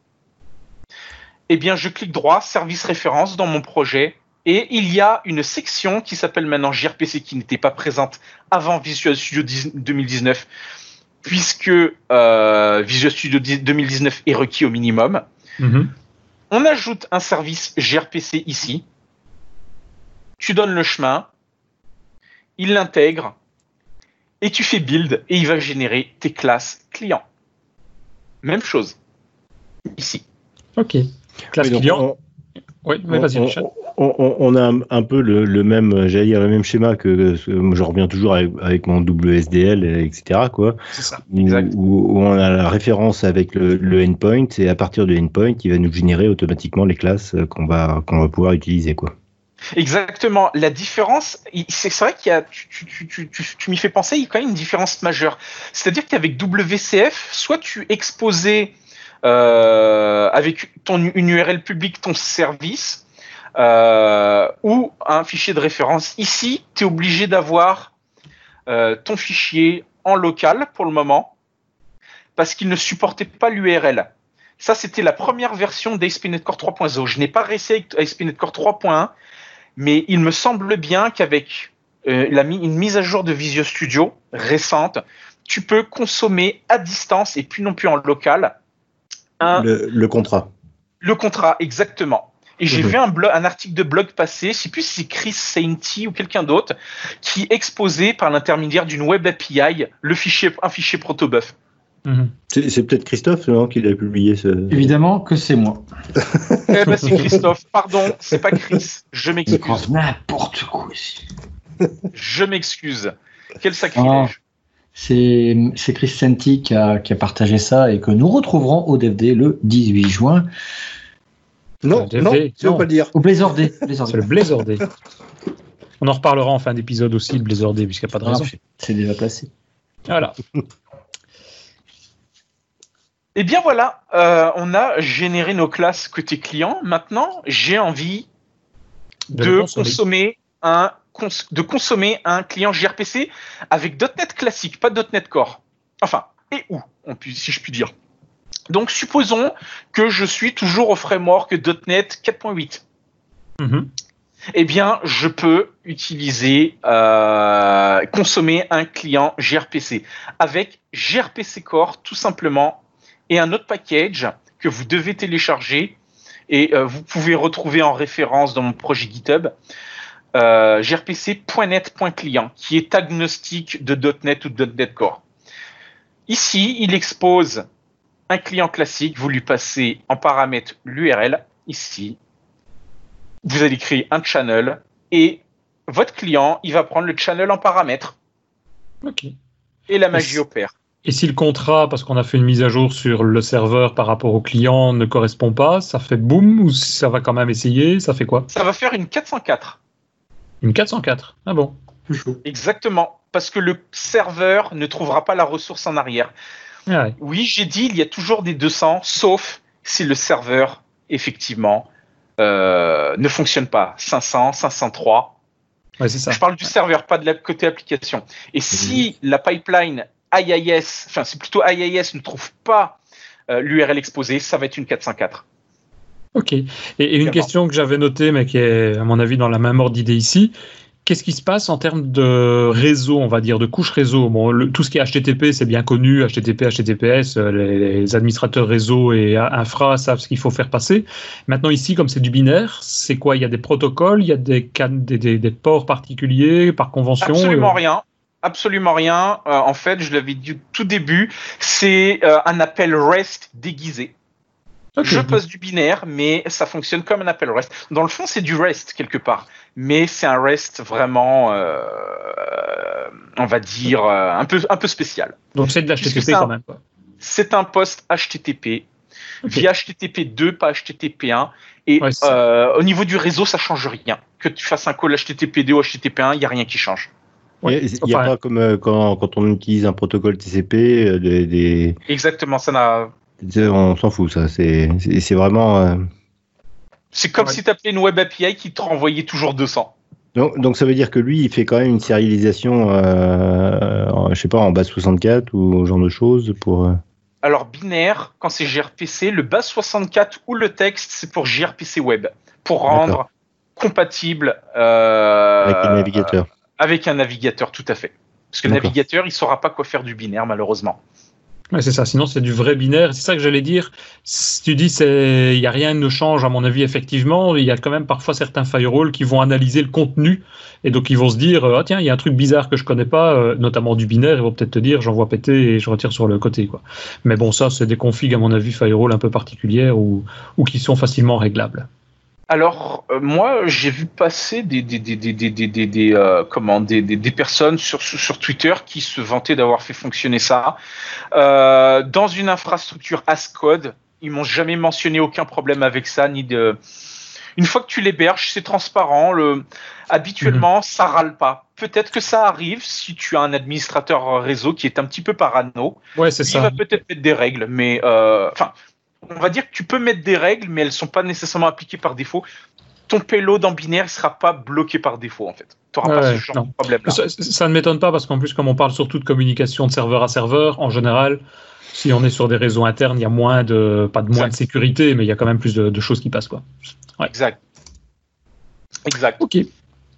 Eh bien, je clique droit, service référence dans mon projet, et il y a une section qui s'appelle maintenant gRPC qui n'était pas présente avant Visual Studio 2019, puisque euh, Visual Studio 2019 est requis au minimum. Mhm. On ajoute un service gRPC ici. Tu donnes le chemin, il l'intègre, et tu fais build et il va générer tes classes clients. Même chose. Ici. Ok. Classe Oui, donc, client. on- Oui, mais vas-y, on. On- on- on a un, peu le, le même, j'allais dire le même schéma que, je reviens toujours avec, avec mon WSDL, etc. Quoi, C'est ça. où, Exact. où- où on a la référence avec le, le endpoint et à partir du endpoint, il va nous générer automatiquement les classes euh, qu'on va qu'on va pouvoir utiliser. Quoi. Exactement. La différence, c'est vrai qu'il y a, tu, tu, tu, tu, tu- tu m'y fais penser, il y a quand même une différence majeure. C'est-à-dire qu'avec WCF, soit tu exposais euh, avec ton, une URL publique ton service euh, ou un fichier de référence. Ici, tu es obligé d'avoir euh, ton fichier en local pour le moment parce qu'il ne supportait pas l'URL. Ça, c'était la première version d'ASP.NET Core 3.0. Je n'ai pas réussi avec ASP.NET Core 3.1 mais il me semble bien qu'avec euh, une mise à jour de Visual Studio récente, tu peux consommer à distance et puis non plus en local un, le... Le, le contrat. contrat exactement. Et j'ai Mhm. vu un, article de blog passé, je sais plus si c'est Chris Sainty ou quelqu'un d'autre, qui exposait par l'intermédiaire d'une web API le fichier, un fichier protobuf. Mhm. C'est peut-être Christophe non, qui l'a publié ce. Évidemment que c'est moi. eh ben c'est Christophe, pardon, c'est pas Chris. Je m'excuse. pense n'importe quoi ici. Je m'excuse. Quel sacrilège. C'est c'est Chris Senti qui a, qui a partagé ça et que nous retrouverons au DVD le 18 juin Non, Le non, pas le dire. au C'est le. On en reparlera en fin d'épisode aussi, le Blazor Day, puisqu'il n'y a pas de raison. Ah, C'est déjà placé. Voilà. Eh bien voilà, euh, on a généré nos classes côté client. Maintenant, j'ai envie De consommer. consommer. un cons- de consommer un client gRPC avec .NET classique, pas .NET Core. Enfin, et où, on peut- si je puis dire. Donc, supposons que je suis toujours au framework .NET 4.8. Mhm. Eh bien, je peux utiliser, euh, consommer un client gRPC avec gRPC Core tout simplement et un autre package que vous devez télécharger et euh, vous pouvez retrouver en référence dans mon projet GitHub euh, grpc.net.client qui est agnostique de .NET ou de .NET Core. Ici, il expose un client classique, vous lui passez en paramètre l'URL ici vous allez créer un channel et votre client, il va prendre le channel en paramètres Ok. et la magie opère. Et si le contrat, parce qu'on a fait une mise à jour sur le serveur par rapport au client, ne correspond pas, ça fait boum ou ça va quand même essayer Ça fait quoi? Ça va faire une 404. Une 404. Ah bon. Exactement. Parce que le serveur ne trouvera pas la ressource en arrière. Ah ouais. Oui, j'ai dit, il y a toujours des 200, sauf si le serveur, effectivement, euh, ne fonctionne pas. 500, 503. Ouais, c'est ça. Je parle du serveur, pas de la côté application. Et si la pipeline IIS, enfin c'est plutôt IIS ne trouve pas euh, l'URL exposée, ça va être une 404. Ok. Et, et une question que j'avais notée, mais qui est, à mon avis, dans la même ordre d'idée ici. Qu'est-ce qui se passe en termes de réseau, on va dire, de couche réseau? Bon, le- Tout ce qui est HTTP, c'est bien connu, HTTP, HTTPS, euh, les, les administrateurs réseau et infra savent ce qu'il faut faire passer. Maintenant, ici, comme c'est du binaire, c'est quoi? Il y a des protocoles, il y a des, can- des, des- des ports particuliers par convention Absolument euh, rien. Absolument rien. Euh, en fait, je l'avais dit au tout début, c'est euh, un appel REST déguisé. Je pose du binaire, mais ça fonctionne comme un appel REST. Dans le fond, c'est du REST quelque part, mais c'est un REST vraiment, euh, on va dire, euh, un peu, un peu spécial. Donc c'est de l'HTTP quand même. quoi. C'est un post HTTP via HTTP 2, pas HTTP 1. Et Ouais, euh, au niveau du réseau, ça change rien. Que tu fasses un call HTTP 2 ou HTTP 1, il n'y a rien qui change. Ouais. Il n'y a Enfin, pas comme euh, quand, quand on utilise un protocole TCP, euh, des, des- Exactement, ça n'a. On s'en fout, ça. C'est vraiment. Euh, c'est comme si tu appelais une web API qui te renvoyait toujours 200. Donc, donc, ça veut dire que lui, il fait quand même une serialisation, euh, je sais pas, en base 64 ou ce genre de choses pour. Euh, Alors binaire, quand c'est gRPC, le base 64 ou le texte, c'est pour gRPC web, pour rendre compatible euh, avec un navigateur. Avec un navigateur, tout à fait. Parce que le navigateur, il saura pas quoi faire du binaire, malheureusement c'est ça. Sinon, c'est du vrai binaire. C'est ça que j'allais dire. Si tu dis il n'y a rien ne change, à mon avis, effectivement, il y a quand même parfois certains firewalls qui vont analyser le contenu et donc ils vont se dire ah tiens, il y a un truc bizarre que je connais pas, euh, notamment du binaire. Ils vont peut-être te dire j'envoie péter et je retire sur le côté quoi. Mais bon, ça, c'est des configs à mon avis firewall un peu particulières ou, ou qui sont facilement réglables. Alors, euh, moi, j'ai vu passer des, des, des, des, des, des, euh, comment, des, des, personnes sur, sur Twitter qui se vantaient d'avoir fait fonctionner ça. Euh, dans une infrastructure as code, ils m'ont jamais mentionné aucun problème avec ça, ni de. Une fois que tu l'héberges, c'est transparent. Le... Habituellement, mhm. ça râle pas. Peut-être que ça arrive si tu as un administrateur réseau qui est un petit peu parano. Ouais, c'est ça. Il va peut-être mettre des règles, mais euh, enfin, on va dire que tu peux mettre des règles, mais elles sont pas nécessairement appliquées par défaut. Ton payload en binaire ne sera pas bloqué par défaut, en fait. Tu n'auras pas ce genre de problème. Ça, ça, ne m'étonne pas parce qu'en plus, comme on parle surtout de communication de serveur à serveur, en général, si on est sur des réseaux internes, il y a moins de, pas de moins de sécurité, mais il y a quand même plus de, choses qui passent, quoi. Exact. Exact. Ok.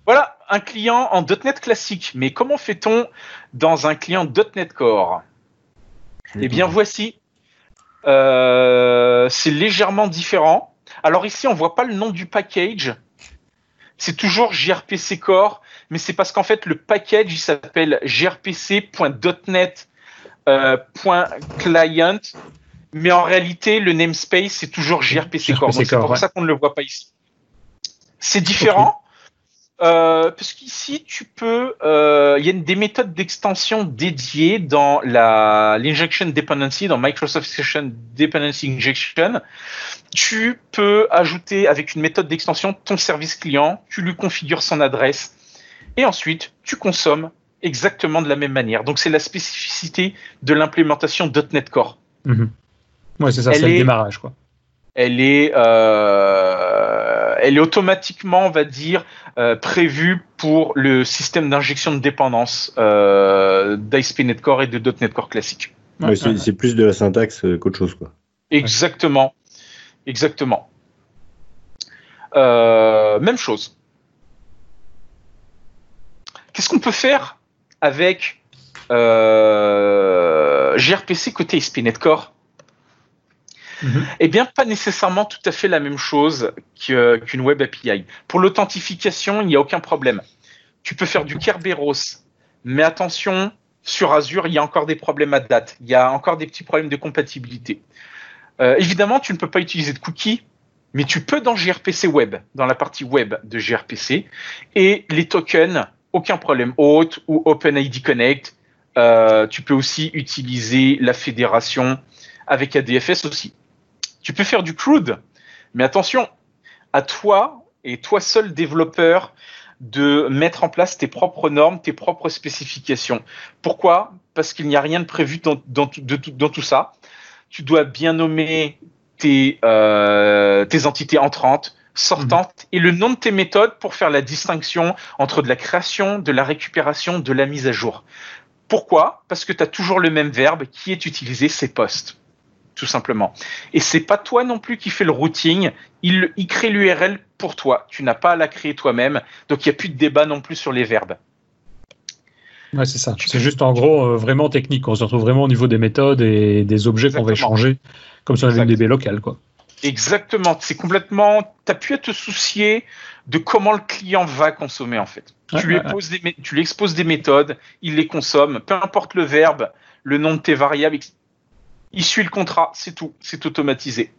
Voilà, un client en .NET classique. Mais comment fait-on dans un client .NET Core? Eh bien, voici c'est légèrement différent. Alors ici, on voit pas le nom du package. C'est toujours gRPC Core, mais c'est parce qu'en fait, le package, il s'appelle grpc.net euh, .client, mais en réalité, le namespace, c'est toujours gRPC Core. c'est pour ça qu'on ne le voit pas ici. C'est différent. Euh, parce qu'ici, tu peux, euh, il y a des méthodes d'extension dédiées dans la l'injection dependency, dans Microsoft Session Dependency Injection. Tu peux ajouter avec une méthode d'extension ton service client, tu lui configures son adresse, et ensuite tu consommes exactement de la même manière. Donc c'est la spécificité de l'implémentation .NET Core. Mm Ouais, c'est ça, c'est le démarrage, quoi. Elle est, euh, elle est automatiquement, on va dire, euh, prévu pour le système d'injection de dépendance euh, d'ASP.NET Core et de .NET Core classique. c'est plus de la syntaxe euh, qu'autre chose. Quoi. Exactement. Exactement. Euh, même chose. Qu'est-ce qu'on peut faire avec euh, gRPC côté ASP.NET Core Mhm. Eh bien, pas nécessairement tout à fait la même chose qu'une web API. Pour l'authentification, il n'y a aucun problème. Tu peux faire du Kerberos, mais attention, sur Azure, il y a encore des problèmes à date. Il y a encore des petits problèmes de compatibilité. Euh, évidemment, tu ne peux pas utiliser de cookies, mais tu peux dans gRPC Web, dans la partie web de gRPC, et les tokens, aucun problème. Auth ou OpenID Connect, euh, tu peux aussi utiliser la fédération avec ADFS aussi. Tu peux faire du crude, mais attention, à toi et toi seul développeur de mettre en place tes propres normes, tes propres spécifications. Pourquoi? Parce qu'il n'y a rien de prévu dans, dans, tout ça. Tu dois bien nommer tes, euh, tes entités entrantes, sortantes mhm. et le nom de tes méthodes pour faire la distinction entre de la création, de la récupération, de la mise à jour. Pourquoi? Parce que tu as toujours le même verbe qui est utilisé, c'est post tout simplement. Et c'est pas toi non plus qui fais le routing, il, il crée l'URL pour toi. Tu n'as pas à la créer toi-même, donc il n'y a plus de débat non plus sur les verbes. Ouais, c'est ça. C'est juste en gros euh, vraiment technique. On se retrouve vraiment au niveau des méthodes et des objets qu'on va échanger, comme si on avait une DB locale, quoi. Exactement. C'est complètement. Tu n'as plus à te soucier de comment le client va consommer en fait. tu, lui tu lui exposes des méthodes, il les consomme, peu importe le verbe, le nom de tes variables, il suit le contrat, c'est tout, c'est automatisé.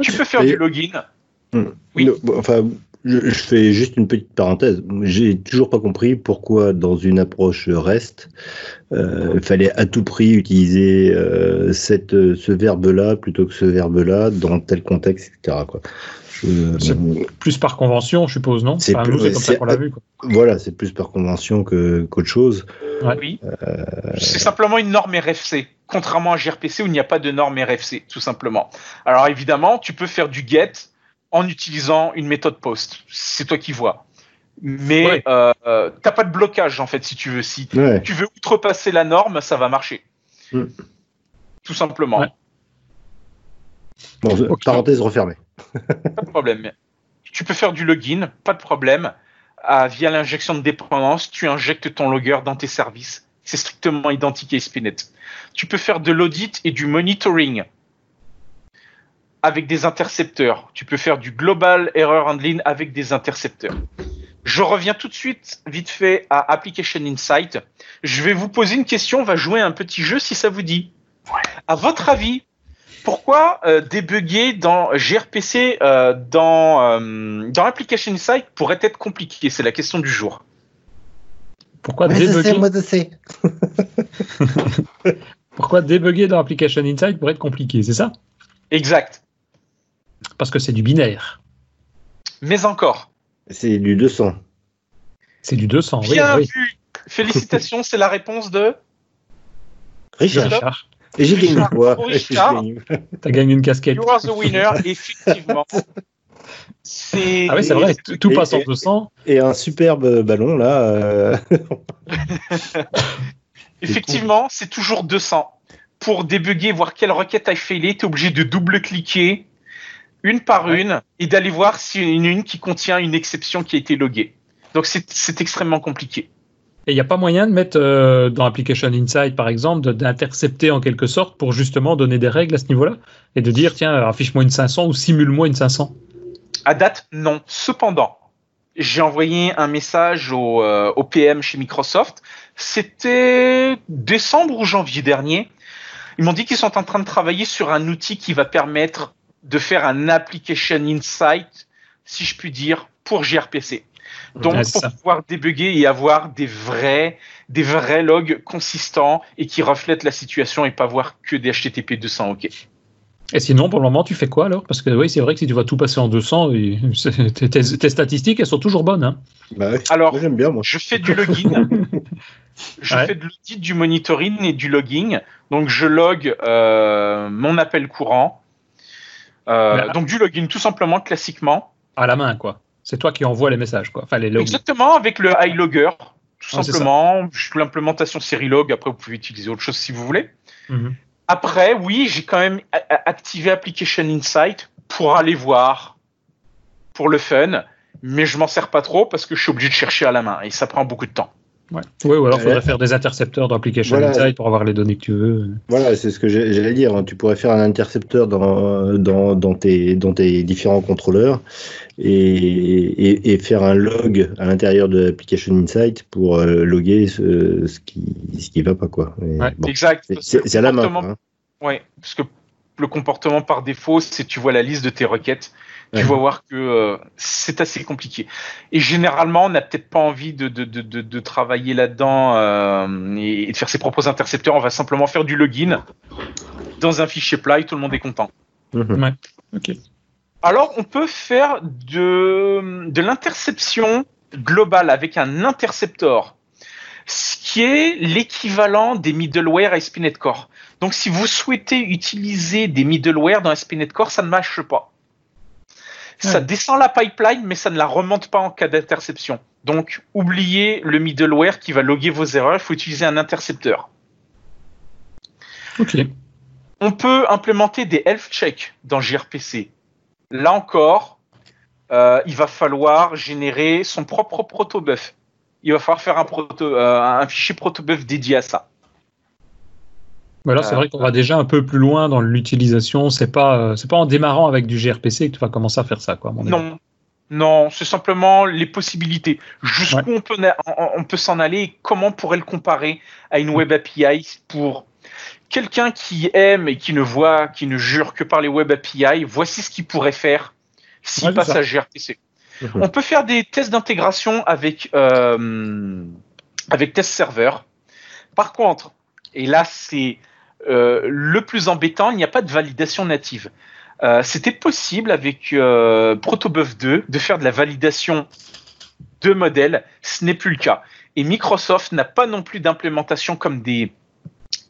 Tu peux faire du login. Hmm. Oui. enfin, je, fais juste une petite parenthèse. J'ai toujours pas compris pourquoi, dans une approche REST, euh, il fallait à tout prix utiliser euh, cette, ce verbe-là plutôt que ce verbe-là dans tel contexte, etc. Quoi. plus par convention, je suppose, non? C'est comme ça qu'on l'a vu. Voilà, c'est plus par convention qu'autre chose. Oui. C'est simplement une norme RFC, contrairement à gRPC où il n'y a pas de norme RFC, tout simplement. Alors évidemment, tu peux faire du get en utilisant une méthode post. C'est toi qui vois. Mais ouais. euh, t'as pas de blocage en fait si tu veux. Si Ouais. tu veux outrepasser la norme, ça va marcher. Tout simplement. Ouais. Bon, je- Ok. parenthèse refermée. Pas de problème. Tu peux faire du login, pas de problème. Ah, via l'injection de dépendance, tu injectes ton logger dans tes services. C'est strictement identique à Spinet. Tu peux faire de l'audit et du monitoring avec des intercepteurs. Tu peux faire du global error handling avec des intercepteurs. Je reviens tout de suite, vite fait, à Application Insight. Je vais vous poser une question, on va jouer à un petit jeu si ça vous dit. À votre avis, pourquoi euh, débugger dans gRPC euh, dans, euh, dans Application Insight pourrait être compliqué? C'est la question du jour. Pourquoi Moi, je sais, débugger, moi, je sais. pourquoi débugger dans Application Insight pourrait être compliqué, c'est ça? Exact. Parce que c'est du binaire. Mais encore. C'est du 200. C'est du 200. oui, Bien oui. vu. Félicitations, c'est la réponse de. Richard. Richard, Et j'ai gagné quoi t'as gagné une casquette. You are the winner. Effectivement. C'est. Ah oui, c'est vrai, tout, passe en et- 200. Et un superbe ballon là. euh, Effectivement, c'est toujours 200. Pour débugger, voir quelle requête a failé, tu es obligé de double-cliquer une par Ouais. une et d'aller voir en a une qui contient une exception qui a été loguée. Donc c'est extrêmement compliqué. Et il n'y a pas moyen de mettre euh, dans Application Insight, par exemple, d'intercepter en quelque sorte pour justement donner des règles à ce niveau-là et de dire, tiens, affiche-moi une 500 ou simule-moi une 500. À date, non. Cependant, j'ai envoyé un message au, euh, au PM chez Microsoft. C'était décembre ou janvier dernier. Ils m'ont dit qu'ils sont en train de travailler sur un outil qui va permettre de faire un application insight, si je puis dire, pour gRPC. Donc, pour ça. pouvoir débugger et avoir des vrais, des vrais logs consistants et qui reflètent la situation et pas voir que des HTTP 200 OK. Et sinon, pour le moment, tu fais quoi alors? Parce que oui, c'est vrai que si tu vas tout passer en 200, et- c'est- tes, tes- statistiques, elles sont toujours bonnes. Hein. Bah, ouais. Alors, Moi, j'aime bien moi. Je fais du login. je Ouais. fais de l'audit, du monitoring et du logging. Donc, je log euh, mon appel courant. Euh, donc, du login, tout simplement, classiquement. À la main, quoi. C'est toi qui envoies les messages, quoi. Enfin, les logs. Exactement, avec le iLogger, tout Ah, simplement. L'implémentation Serilog. Après, vous pouvez utiliser autre chose si vous voulez. Mhm. Après, oui, j'ai quand même activé Application Insight pour aller voir, pour le fun. Mais je m'en sers pas trop parce que je suis obligé de chercher à la main et ça prend beaucoup de temps. Ouais. Oui, ou alors il Ouais. faudrait faire des intercepteurs dans Application Voilà. Insight pour avoir les données que tu veux. Voilà, c'est ce que j'allais dire. hein. Tu pourrais faire un intercepteur dans, dans, dans, tes, dans tes différents contrôleurs et, et, et faire un log à l'intérieur de l'application Insight pour euh, loguer ce, ce qui ce qui va pas quoi. Mais Ouais, bon, exact. c'est- à la main. hein. Ouais, parce que le comportement par défaut, c'est tu vois la liste de tes requêtes, tu vas voir que euh, c'est assez compliqué. Et généralement, on n'a peut-être pas envie de, de, de, de, de travailler là-dedans euh, et, et de faire ses propres intercepteurs. On va simplement faire du login dans un fichier plat et tout le monde est content. Mhm. Alors, on peut faire de, de l'interception globale avec un interceptor, ce qui est l'équivalent des middleware à SPNet Core. Donc, si vous souhaitez utiliser des middleware dans SPNet Core, ça ne marche pas. Ça descend la pipeline, mais ça ne la remonte pas en cas d'interception. Donc, oubliez le middleware qui va loguer vos erreurs. Il faut utiliser un intercepteur. Ok. On peut implémenter des health checks dans gRPC. Là encore, euh, il va falloir générer son propre protobuf. Il va falloir faire un, proto, euh, un fichier protobuf dédié à ça. Mais alors, c'est vrai qu'on va déjà un peu plus loin dans l'utilisation. C'est pas, euh, c'est pas en démarrant avec du gRPC que tu vas commencer à faire ça, quoi. à mon avis. Non, non, c'est simplement les possibilités. Jusqu'où on peut, peut s'en aller et comment on pourrait le comparer à une web API pour quelqu'un qui aime et qui ne voit, qui ne jure que par les web API. Voici ce qu'il pourrait faire s'il Ouais, passe à gRPC. Mhm. On peut faire des tests d'intégration avec, euh, avec test serveur. Par contre, et là c'est euh, le plus embêtant, il n'y a pas de validation native. Euh, C'était possible avec euh, Protobuf 2 de faire de la validation de modèles, ce n'est plus le cas. Et Microsoft n'a pas non plus d'implémentation comme des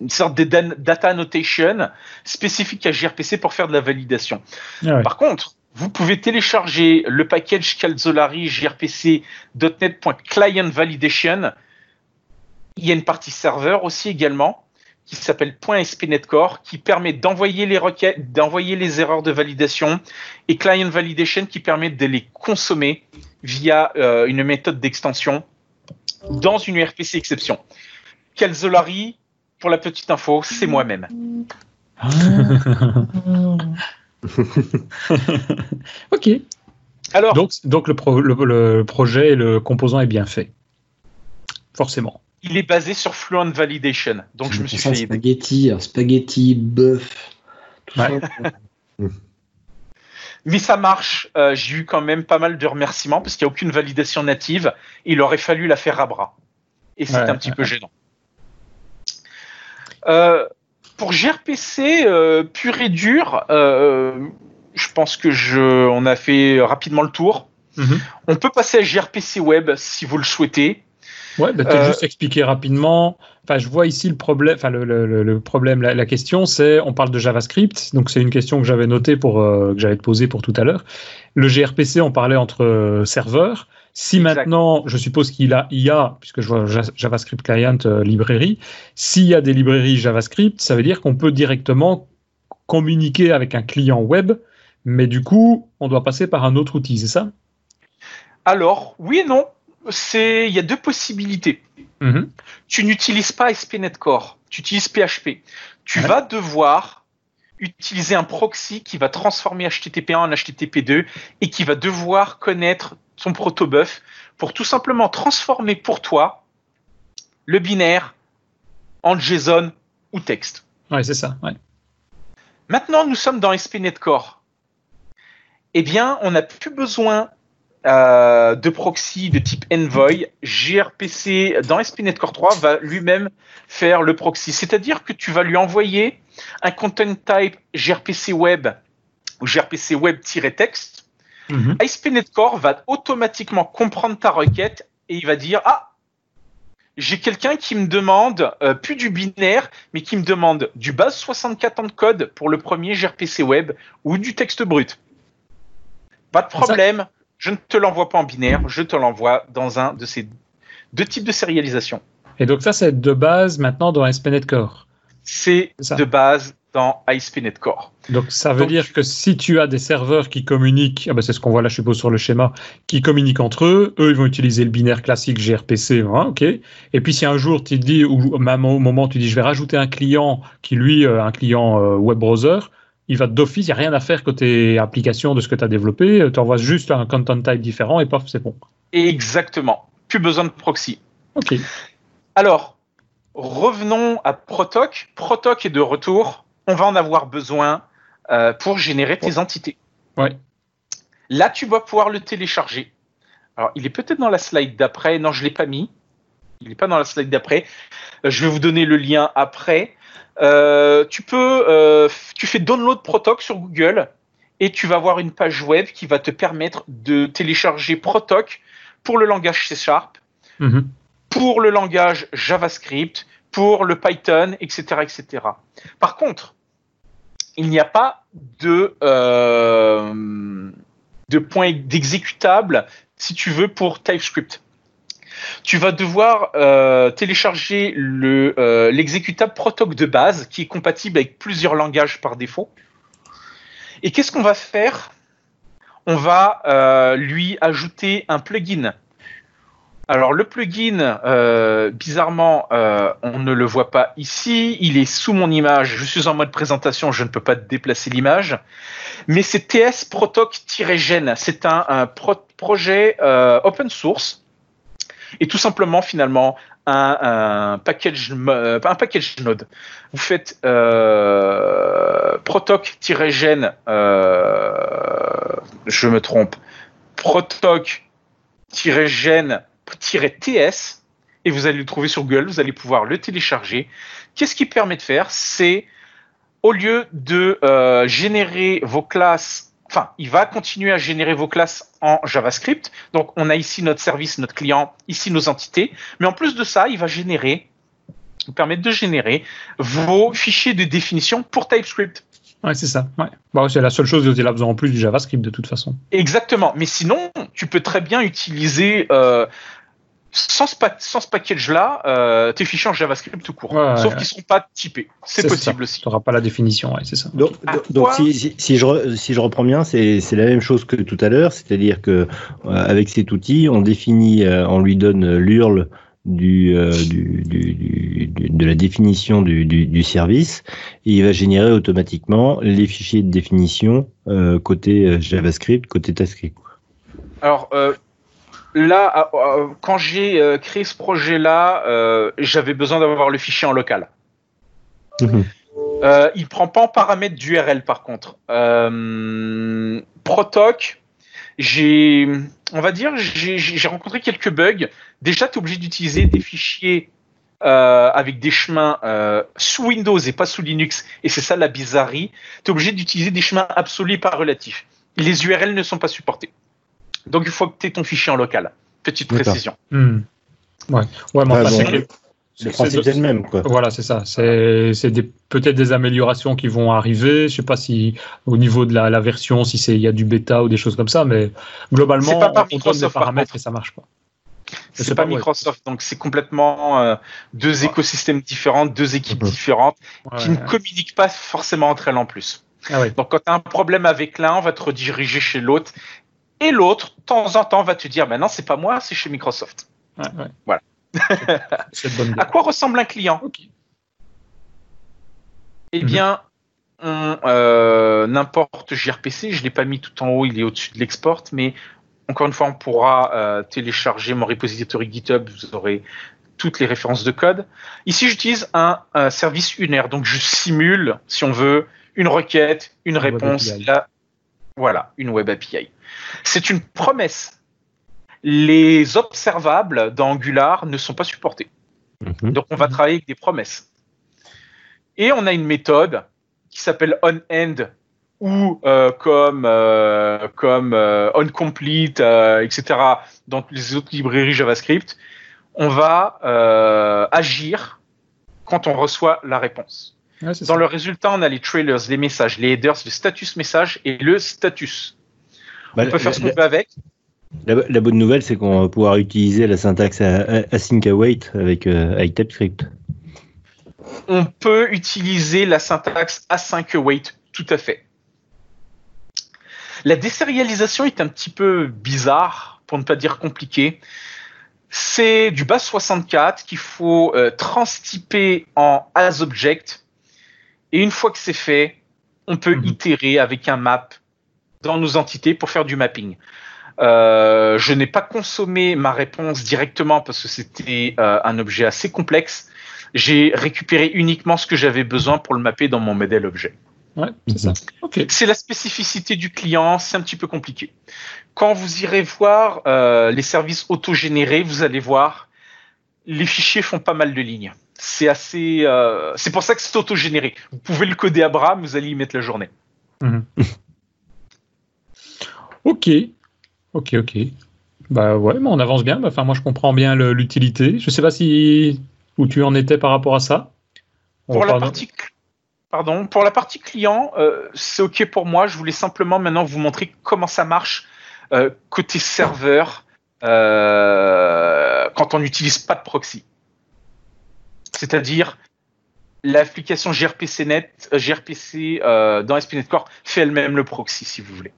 une sorte de data annotation spécifique à gRPC pour faire de la validation. Ah ouais. Par contre, vous pouvez télécharger le package Calzolari grpc.net.client validation. Il y a une partie serveur aussi également qui s'appelle .spnetcore qui permet d'envoyer les requêtes, d'envoyer les erreurs de validation et client validation qui permet de les consommer via euh, une méthode d'extension dans une RPC exception. Calzolari, pour la petite info, c'est moi-même. Ah. ok. Alors, donc, donc le, le, projet et le composant est bien fait. Forcément. Il est basé sur Fluent Validation. Donc je, me suis fait. Spaghetti, spaghetti, bœuf. Mais ça marche. Euh, j'ai eu quand même pas mal de remerciements parce qu'il n'y a aucune validation native. Il aurait fallu la faire à bras. Et c'est un petit peu gênant. Euh, pour gRPC euh, pur et dur, je pense que je, on a fait rapidement le tour. Mhm. On peut passer à gRPC Web si vous le souhaitez. Ouais, bah, peut-être juste expliquer rapidement. Enfin, je vois ici le problème. Enfin, le, le, problème, la, question, c'est, on parle de JavaScript. Donc, c'est une question que j'avais notée pour que j'allais te poser pour tout à l'heure. Le gRPC, on parlait entre serveurs. Si maintenant, je suppose qu'il a IA, puisque je vois JavaScript Client euh, librairie, s'il y a des librairies JavaScript, ça veut dire qu'on peut directement communiquer avec un client web, mais du coup, on doit passer par un autre outil, c'est ça? Alors, oui et non. C'est, il y a deux possibilités. Mm-hmm. Tu n'utilises pas SPNet Core, tu utilises PHP. Tu vas devoir utiliser un proxy qui va transformer HTTP1 en HTTP2 et qui va devoir connaître son protobuf pour tout simplement transformer pour toi le binaire en JSON ou texte. Ouais, c'est ça. Maintenant, nous sommes dans SPNet Core. Eh bien, on n'a plus besoin euh, de proxy de type Envoy. gRPC dans SPNet Core 3 va lui-même faire le proxy. C'est-à-dire que tu vas lui envoyer un content type gRPC web ou gRPC web-texte Mm Core va automatiquement comprendre ta requête et il va dire Ah, j'ai quelqu'un qui me demande euh, plus du binaire, mais qui me demande du base 64 ans de code pour le premier gRPC web ou du texte brut. Pas de problème, je ne te l'envoie pas en binaire, je te l'envoie dans un de ces deux types de sérialisation. Et donc ça, c'est de base maintenant dans ASP.NET Core. C'est de base dans ASP.NET Core. Donc ça veut dire que si tu as des serveurs qui communiquent, ah ben c'est ce qu'on voit là, je suppose sur le schéma, qui communiquent entre eux, eux ils vont utiliser le binaire classique gRPC, hein, ok. Et puis si un jour tu te dis ou même au moment où tu dis je vais rajouter un client qui lui euh, un client euh, web browser, il va d'office, il n'y a rien à faire côté application de ce que tu as développé, tu envoies juste un content type différent et paf, c'est bon. Exactement. Plus besoin de proxy. Ok. Alors, revenons à Protoc. Protoc est de retour on va en avoir besoin euh, pour générer tes entités. Ouais. Là, tu vas pouvoir le télécharger. Alors, il est peut-être dans la slide d'après. Non, je ne l'ai pas mis. Il n'est pas dans la slide d'après. Euh, je vais vous donner le lien après. Euh, tu peux, tu fais download Protoc sur Google et tu vas avoir une page web qui va te permettre de télécharger Protoc pour le langage C Sharp, mhm. pour le langage JavaScript, pour le Python, etc., etc. Par contre, il n'y a pas de, euh, de point d'exécutable, si tu veux, pour TypeScript. Tu vas devoir euh, télécharger euh, l'exécutable Protoc de base, qui est compatible avec plusieurs langages par défaut. Et qu'est-ce qu'on va faire? On va lui ajouter un plugin alors le plugin, euh, bizarrement, euh, on ne le voit pas ici. Il est sous mon image. Je suis en mode présentation, je ne peux pas déplacer l'image. Mais c'est TS Protoc-Gen. C'est un, projet euh, open source et tout simplement finalement un, package un package node. Vous faites Protoc-Gen. je me trompe. Protoc-Gen ts et vous allez le trouver sur Google, vous allez pouvoir le télécharger. Qu'est-ce qu'il permet de faire? C'est au lieu de euh, générer vos classes enfin, il va continuer à générer vos classes en JavaScript. Donc, on a ici notre service, notre client, ici nos entités. Mais en plus de ça, il va générer, vous permettre de générer vos fichiers de définition pour TypeScript. Ouais, c'est ça. Ouais. Bah, c'est la seule chose dont il a besoin en plus du JavaScript de toute façon. Exactement. Mais sinon, tu peux très bien utiliser euh, sans ce, sans ce package-là, euh, tes fichiers en JavaScript tout court. Ouais, Sauf ouais. qu'ils sont pas typés. C'est possible aussi. Tu n'auras pas la définition, ouais, c'est ça. Donc, si, si, si je, re- si je reprends bien, c'est la même chose que tout à l'heure, c'est-à-dire que euh, avec cet outil, on définit, euh, on lui donne l'URL du, euh, du, du, du- du- de la définition du, du, du service et il va générer automatiquement les fichiers de définition euh, côté JavaScript, côté TypeScript. Alors euh, là, quand j'ai euh, créé ce projet-là, euh, j'avais besoin d'avoir le fichier en local. Mhm. Euh, il prend pas en paramètre d'URL par contre. Euh, Protoc, j'ai, on va dire, j'ai rencontré quelques bugs. Déjà, tu es obligé d'utiliser des fichiers euh, avec des chemins sous Windows et pas sous Linux. Et c'est ça la bizarrerie. Tu es obligé d'utiliser des chemins absolus et pas relatifs. Les URL ne sont pas supportés. Donc il faut que tu aies ton fichier en local. Petite précision. Hmm. Ouais. Ouais, mais Ah, enfin, bon. c'est que- Le principe c'est le même, quoi. Voilà, c'est ça. C'est des- peut-être des améliorations qui vont arriver. Je sais pas si au niveau de la, la version, si c'est il y a du bêta ou des choses comme ça, mais globalement, C'est pas par on contrôle Microsoft, des par paramètres et ça marche pas. C'est pas pas, ouais. Microsoft, donc c'est complètement euh, deux écosystèmes différents, deux équipes différentes Ouais. qui ne communiquent pas forcément entre elles en plus. Ah ouais. Donc quand tu as un problème avec l'un, on va te rediriger chez l'autre. Et l'autre, de temps en temps, va te dire, maintenant, c'est pas moi, c'est chez Microsoft. Ouais, ouais. Voilà. À quoi ressemble un client? Eh bien, on, euh, n'importe gRPC, je l'ai pas mis tout en haut, il est au-dessus de l'export, mais encore une fois, on pourra euh, télécharger mon repository GitHub, vous aurez toutes les références de code. Ici, j'utilise un, un service unaire, donc je simule, si on veut, une requête, une réponse. Là, voilà, une web API. C'est une promesse. Les observables dans Angular ne sont pas supportés. Mhm. Donc on va travailler avec des promesses. Et on a une méthode qui s'appelle onEnd ou euh, comme euh, comme euh, onComplete, etc. Dans les autres librairies JavaScript, on va agir quand on reçoit la réponse. Ouais, Dans ça. le résultat, on a les trailers, les messages, les headers, le status message et le status. Bah, On peut faire la- ce qu'on veut avec. La, la bonne nouvelle, c'est qu'on va pouvoir utiliser la syntaxe async await avec, euh, avec TypeScript. on peut utiliser la syntaxe async await, tout à fait. La désérialisation est un petit peu bizarre, pour ne pas dire compliqué. C'est du base 64 qu'il faut euh, transtyper en asObject. Et une fois que c'est fait, on peut Mhm. itérer avec un map dans nos entités pour faire du mapping. Euh, je n'ai pas consommé ma réponse directement parce que c'était euh, un objet assez complexe j'ai récupéré uniquement ce que j'avais besoin pour le mapper dans mon modèle objet. Ouais, c'est ça. Ok. C'est la spécificité du client, c'est un petit peu compliqué. Quand vous irez voir euh, les services autogénérés, vous allez voir, les fichiers font pas mal de lignes. C'est assez, euh, c'est pour ça que c'est autogénéré. Vous pouvez le coder à bras, mais vous allez y mettre la journée. Mhm. ok. Ok, ok. Bah ouais, mais on avance bien. Bah, Enfin, moi, je comprends bien l'utilité. Je sais pas si où tu en étais par rapport à ça. On Pour la partie, pardon, pour la partie client, euh, c'est ok pour moi. Je voulais simplement maintenant vous montrer comment ça marche euh, côté serveur euh, quand on n'utilise pas de proxy. C'est-à-dire l'application gRPC Net, euh, gRPC euh, dans SPNet Core fait elle-même le proxy si vous voulez.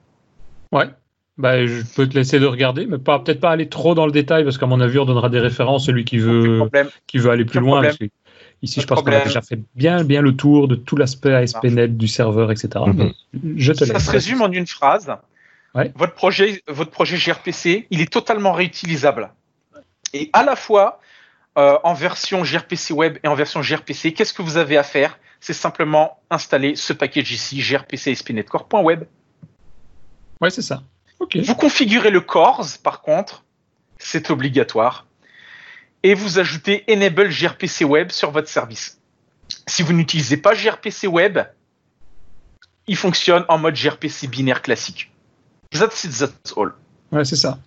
Ouais. Bah, je peux te laisser de regarder, mais pas peut-être pas aller trop dans le détail parce qu'à mon avis, on donnera des références celui qui veut qui veut aller plus loin. parce que ici, Pas je pense qu'on a déjà fait bien bien le tour de tout l'aspect ASP.NET du serveur, etc. Mhm. Mais je te Ça laisse. se résume en une phrase. Ouais. Votre projet, votre projet gRPC, il est totalement réutilisable. Et à la fois euh, en version gRPC web et en version gRPC, qu'est-ce que vous avez à faire? C'est simplement installer ce package ici, gRPC ASP.NET.Core.web. Ouais, c'est ça. Ok. Vous configurez le CORS, par contre, c'est obligatoire. Et vous ajoutez Enable gRPC Web sur votre service. Si vous n'utilisez pas gRPC Web, il fonctionne en mode gRPC binaire classique. That's it, that's all. Ouais, c'est ça.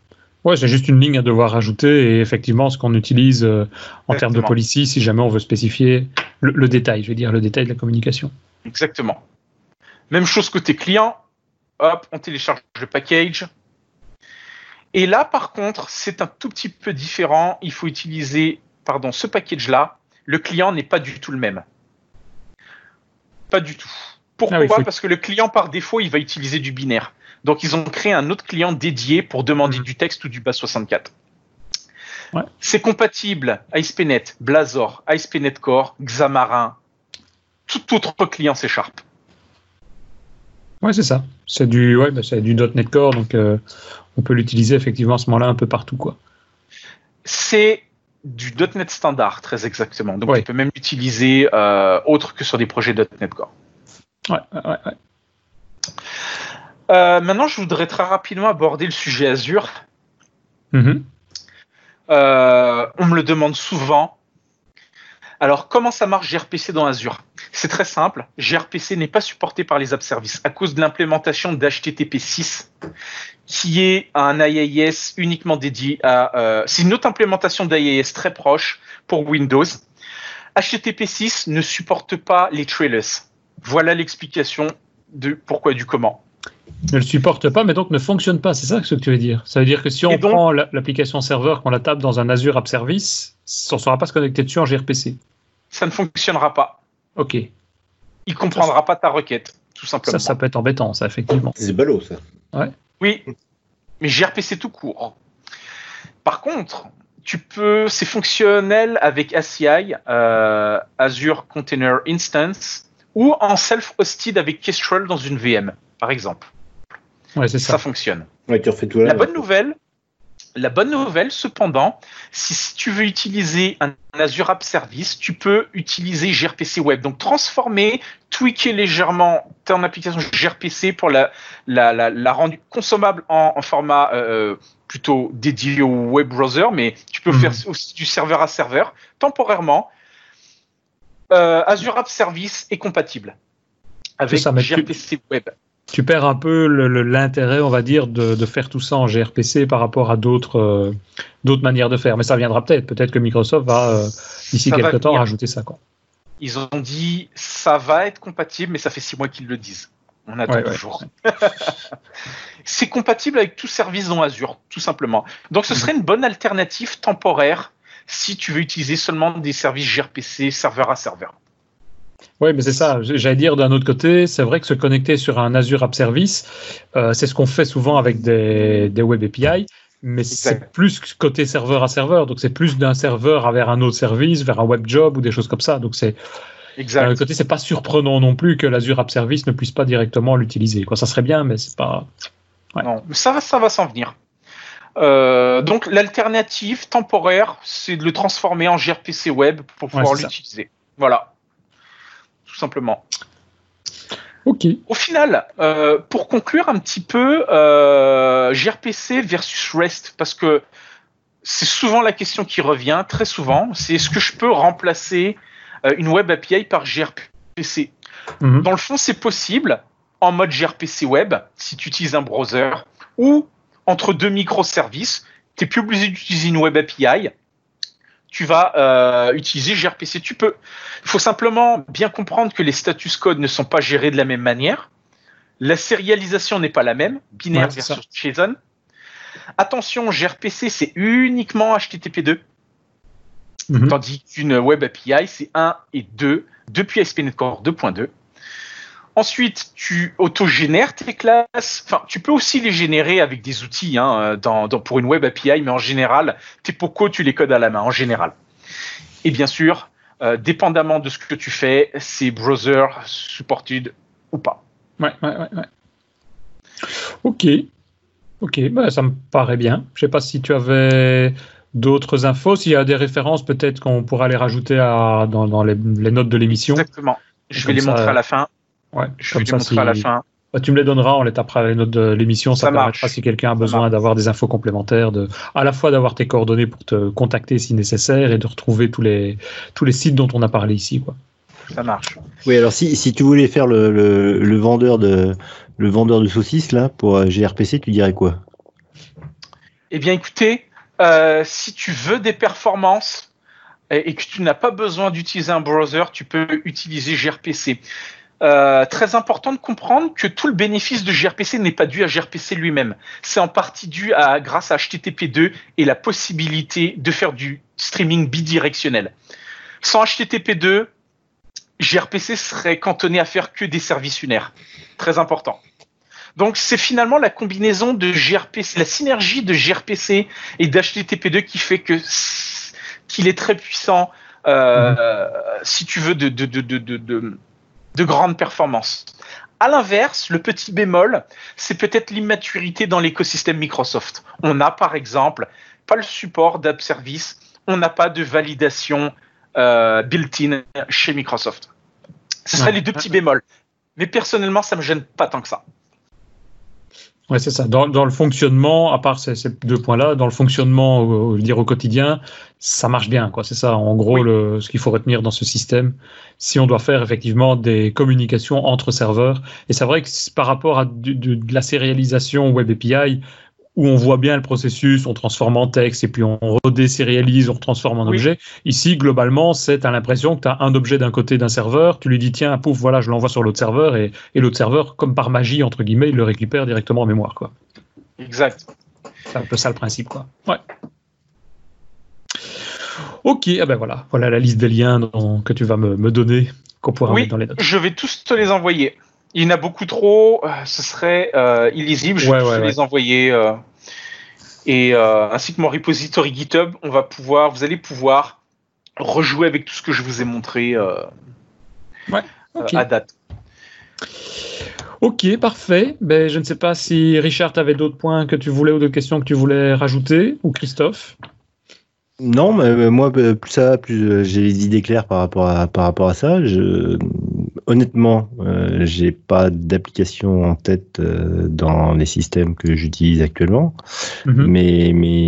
Ouais, c'est juste une ligne à devoir rajouter et effectivement ce qu'on utilise euh, en termes de policy si jamais on veut spécifier le, détail, je veux dire le détail de la communication. Exactement. Même chose côté client. Hop, on télécharge le package. Et là, par contre, c'est un tout petit peu différent. Il faut utiliser, pardon, ce package-là. Le client n'est pas du tout le même. Pas du tout. Pourquoi? Ah Parce que le client, par défaut, il va utiliser du binaire. Donc, ils ont créé un autre client dédié pour demander mhm. du texte ou du bas 64. C'est compatible ASP.NET, Blazor, ASP.NET Core, Xamarin, tout autre client C Sharp. Ouais, c'est ça. C'est du, ouais, bah, du .NET Core, donc euh, on peut l'utiliser effectivement à ce moment-là un peu partout, quoi. C'est du .NET standard, très exactement. Donc, on peut même l'utiliser euh, autre que sur des projets .NET Core. Ouais, ouais, ouais. Euh, maintenant, je voudrais très rapidement aborder le sujet Azure. Mm-hmm. Euh, on me le demande souvent. Alors, comment ça marche gRPC dans Azure? C'est très simple. gRPC n'est pas supporté par les app services à cause de l'implémentation d'HTTP 6, qui est un IIS uniquement dédié à. Euh, c'est une autre implémentation d'IIS très proche pour Windows. HTTP 6 ne supporte pas les trailers. Voilà l'explication de pourquoi du comment ne le supporte pas, mais donc ne fonctionne pas. C'est ça ce que tu veux dire. Ça veut dire que si on prend l'application serveur, qu'on la tape dans un Azure App Service, ça ne saura pas se connecter dessus en gRPC. Ça ne fonctionnera pas. Ok. Il comprendra pas ta requête, tout simplement. Ça, ça peut être embêtant, ça, effectivement. C'est ballot, ça. Ouais. Oui, mais gRPC tout court. Par contre, tu peux, c'est fonctionnel avec ACI, euh, Azure Container Instance, ou en self-hosted avec Kestrel dans une VM, par exemple ça. ça. fonctionne. tout la bonne nouvelle, la bonne nouvelle, cependant, si, tu veux utiliser un Azure App Service, tu peux utiliser gRPC Web. Donc transformer, tweaker légèrement ton application gRPC pour la, la, la, rendre consommable en, format euh, plutôt dédié au web browser, mais tu peux mhm. faire aussi du serveur à serveur temporairement. Euh, Azure App Service est compatible avec gRPC Web tu perds un peu l'intérêt, on va dire, de, faire tout ça en gRPC par rapport à d'autres euh, d'autres manières de faire. Mais ça viendra peut-être. Peut-être que Microsoft va, euh, d'ici quelques temps, rajouter ça. Quoi. Ils ont dit ça va être compatible, mais ça fait six mois qu'ils le disent. On attend toujours. C'est compatible avec tout service dans Azure, tout simplement. Donc ce serait une bonne alternative temporaire si tu veux utiliser seulement des services gRPC serveur à serveur. Oui, mais c'est ça. J'allais dire d'un autre côté, c'est vrai que se connecter sur un Azure App Service, euh, c'est ce qu'on fait souvent avec des, Web API, mais c'est plus côté serveur à serveur. Donc c'est plus d'un serveur vers un autre service, vers un web job ou des choses comme ça. Donc c'est d'un autre côté, c'est pas surprenant non plus que l'Azure App Service ne puisse pas directement l'utiliser. Quoi, ça serait bien, mais c'est pas. Non, ça va, ça va s'en venir. Euh, donc l'alternative temporaire, c'est de le transformer en gRPC web pour pouvoir l'utiliser. Voilà simplement. Ok. Au final, euh, pour conclure un petit peu, euh, gRPC versus REST, parce que c'est souvent la question qui revient, très souvent, c'est est-ce que je peux remplacer euh, une web API par gRPC mhm. Dans le fond, c'est possible en mode gRPC web, si tu utilises un browser, ou entre deux microservices, tu n'es plus obligé d'utiliser une web API, tu vas euh, utiliser gRPC. Tu peux. Il faut simplement bien comprendre que les status codes ne sont pas gérés de la même manière. La sérialisation n'est pas la même, binaire versus JSON. Attention, gRPC, c'est uniquement HTTP2. Mhm. Tandis qu'une web API, c'est 1 et 2 depuis ASP.NET Core 2.2. Ensuite, tu autogénères tes classes. Enfin, tu peux aussi les générer avec des outils hein, dans, pour une web API, mais en général, tes pocos, tu les codes à la main, en général. Et bien sûr, euh, dépendamment de ce que tu fais, c'est browser supported ou pas. Ouais, ouais, ouais. ouais. Ok. Ok, bah, ça me paraît bien. Je sais pas si tu avais d'autres infos, s'il y a des références peut-être qu'on pourra les rajouter à, dans, les, notes de l'émission. Exactement. Je vais les montrer à la fin. Ouais, je comme ça, à la fin. Bah, tu me les donneras, on les tapera à de l'émission. Ça, ça permettra si quelqu'un a besoin d'avoir des infos complémentaires, de, à la fois d'avoir tes coordonnées pour te contacter si nécessaire et de retrouver tous les, tous les sites dont on a parlé ici. Quoi. ça marche. Oui, alors si, si tu voulais faire le, le, le vendeur de le vendeur de saucisses là pour euh, gRPC, tu dirais quoi? Eh bien, écoutez, euh, si tu veux des performances et, et que tu n'as pas besoin d'utiliser un browser, tu peux utiliser gRPC. Euh, très important de comprendre que tout le bénéfice de gRPC n'est pas dû à gRPC lui-même. C'est en partie dû à grâce à HTTP2 et la possibilité de faire du streaming bidirectionnel. Sans HTTP2, gRPC serait cantonné à faire que des services unaires. Très important. Donc c'est finalement la combinaison de gRPC, la synergie de gRPC et d'HTTP2 qui fait que qu'il est très puissant. Euh, mmh. Si tu veux de, de, de, de, de de grandes performances. À l'inverse, le petit bémol, c'est peut-être l'immaturité dans l'écosystème Microsoft. On n'a par exemple pas le support d'app service, on n'a pas de validation euh, built-in chez Microsoft. Ce seraient les deux petits bémols. Mais personnellement, ça me gêne pas tant que ça. Ouais, c'est ça. Dans, dans, le fonctionnement, à part ces, ces deux points-là, dans le fonctionnement, au, dire au quotidien, ça marche bien, quoi. C'est ça, en gros, oui. le, ce qu'il faut retenir dans ce système. Si on doit faire effectivement des communications entre serveurs, et c'est vrai que par rapport à du, de, de la sérialisation Web API, où on voit bien le processus, on transforme en texte et puis on redésérialise, on transforme en oui. objet. Ici, globalement, c'est à l'impression que tu as un objet d'un côté d'un serveur, tu lui dis tiens, pouf, voilà, je l'envoie sur l'autre serveur et, et l'autre serveur, comme par magie, entre guillemets, il le récupère directement en mémoire. Quoi. Exact. C'est un peu ça le principe. Quoi. Ouais. Ok, ah ben voilà, voilà la liste des liens dont, que tu vas me, me donner, qu'on pourra oui, mettre dans les notes. Je vais tous te les envoyer. Il y en a beaucoup trop, euh, ce serait euh, illisible. Je vais ouais, les envoyer. Euh, et ainsi que mon repository GitHub, on va pouvoir, vous allez pouvoir rejouer avec tout ce que je vous ai montré okay. à date. Ok, parfait. Ben, je ne sais pas si Richard, tu avais d'autres points que tu voulais ou d'autres questions que tu voulais rajouter, ou Christophe non, mais euh, moi, plus ça plus j'ai les idées claires par rapport à, par rapport à ça. Je, honnêtement, euh, j'ai pas d'application en tête euh, dans les systèmes que j'utilise actuellement. Mm -hmm. Mais mais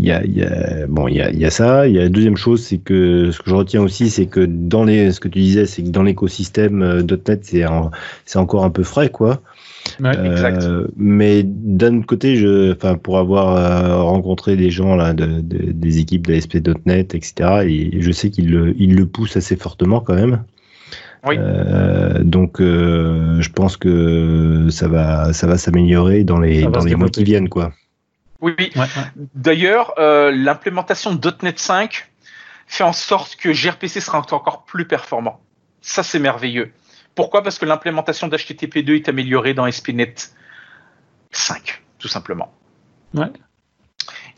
il y a, y a bon il y a, y a ça. Il y a la deuxième chose, c'est que ce que je retiens aussi, c'est que dans les ce que tu disais, c'est que dans l'écosystème .NET, c'est c'est encore un peu frais, quoi. Ouais, euh, mais d'un autre côté, je, enfin, pour avoir euh, rencontré des gens là, de, de, des équipes d'ASP.NET, etc., et je sais qu'ils le, ils le poussent assez fortement quand même. Oui. Euh, donc, euh, je pense que ça va, ça va s'améliorer dans les, dans les mois qui viennent, quoi. Oui. oui. Ouais, ouais. D'ailleurs, euh, l'implémentation de .NET 5 fait en sorte que gRPC sera encore plus performant. Ça, c'est merveilleux. Pourquoi? Parce que l'implémentation d'HTTP2 est améliorée dans SPNet 5, tout simplement. Ouais.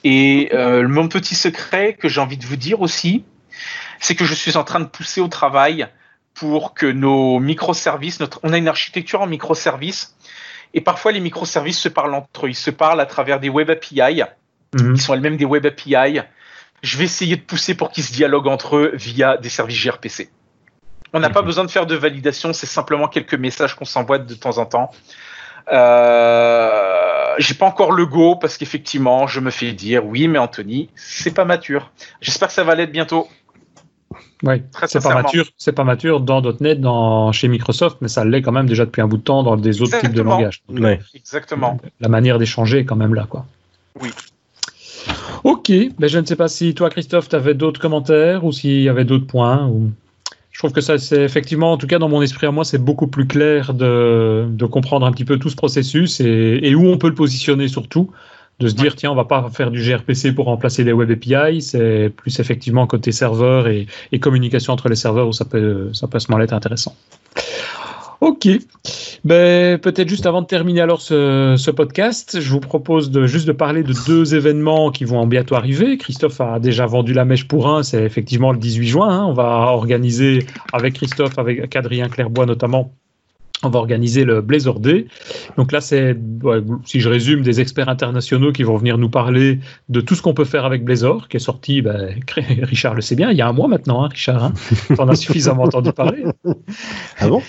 Et euh, mon petit secret que j'ai envie de vous dire aussi, c'est que je suis en train de pousser au travail pour que nos microservices, notre, on a une architecture en microservices, et parfois les microservices se parlent entre eux. Ils se parlent à travers des web API, -hmm. qui sont elles-mêmes des web API. Je vais essayer de pousser pour qu'ils se dialoguent entre eux via des services gRPC. On n'a pas besoin de faire de validation, c'est simplement quelques messages qu'on s'envoie de temps en temps. Euh, j'ai pas encore le go parce qu'effectivement, je me fais dire oui, mais Anthony, c'est pas mature. J'espère que ça va l'être bientôt. Oui, c'est pas mature, c'est pas mature dans .NET, dans chez Microsoft, mais ça l'est quand même déjà depuis un bout de temps dans des autres Exactement. types de langages. Donc, ouais. Exactement. La manière d'échanger est quand même là, quoi. Oui. Ok, ben je ne sais pas si toi, Christophe, tu avais d'autres commentaires ou s'il y avait d'autres points. Ou... Je trouve que ça, c'est effectivement, en tout cas dans mon esprit à moi, c'est beaucoup plus clair de, de, comprendre un petit peu tout ce processus et, et, où on peut le positionner surtout. De se dire, tiens, on va pas faire du gRPC pour remplacer les web API, c'est plus effectivement côté serveur et, et, communication entre les serveurs où ça peut, ça peut à ce moment-là être intéressant. Ok. Ben, peut-être juste avant de terminer alors ce, podcast, je vous propose de juste de parler de deux événements qui vont bientôt arriver. Christophe a déjà vendu la mèche pour un, c'est effectivement le 18 juin. Hein. On va organiser avec Christophe, avec Adrien Clairbois notamment, on va organiser le Blazor Day. Donc là, c'est, si je résume, des experts internationaux qui vont venir nous parler de tout ce qu'on peut faire avec Blazor, qui est sorti, ben, Richard le sait bien, il y a un mois maintenant, hein, Richard. Hein, on a suffisamment entendu parler. Ah bon?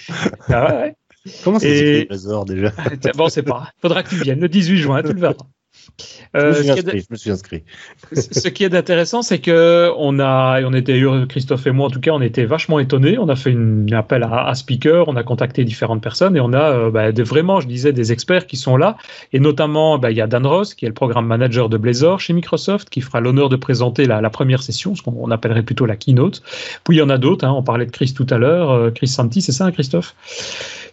Ah ouais, ouais. Comment ça s'écrit Blazor déjà? Bon, c'est pas. Faudra que tu viennes le 18 juin, tu le verras. Euh, je, me suis inscrit. ce qui est intéressant, c'est que on a, on était, Christophe et moi en tout cas, on était vachement étonnés. On a fait une, un appel à, speaker, on a contacté différentes personnes et on a euh, bah, vraiment, je disais, des experts qui sont là. Et notamment, bah, il y a Dan Ross, qui est le programme manager de Blazor chez Microsoft, qui fera l'honneur de présenter la, première session, ce qu'on appellerait plutôt la keynote. Puis il y en a d'autres. Hein, on parlait de Chris tout à l'heure, euh, Chris Santi, c'est ça, hein, Christophe,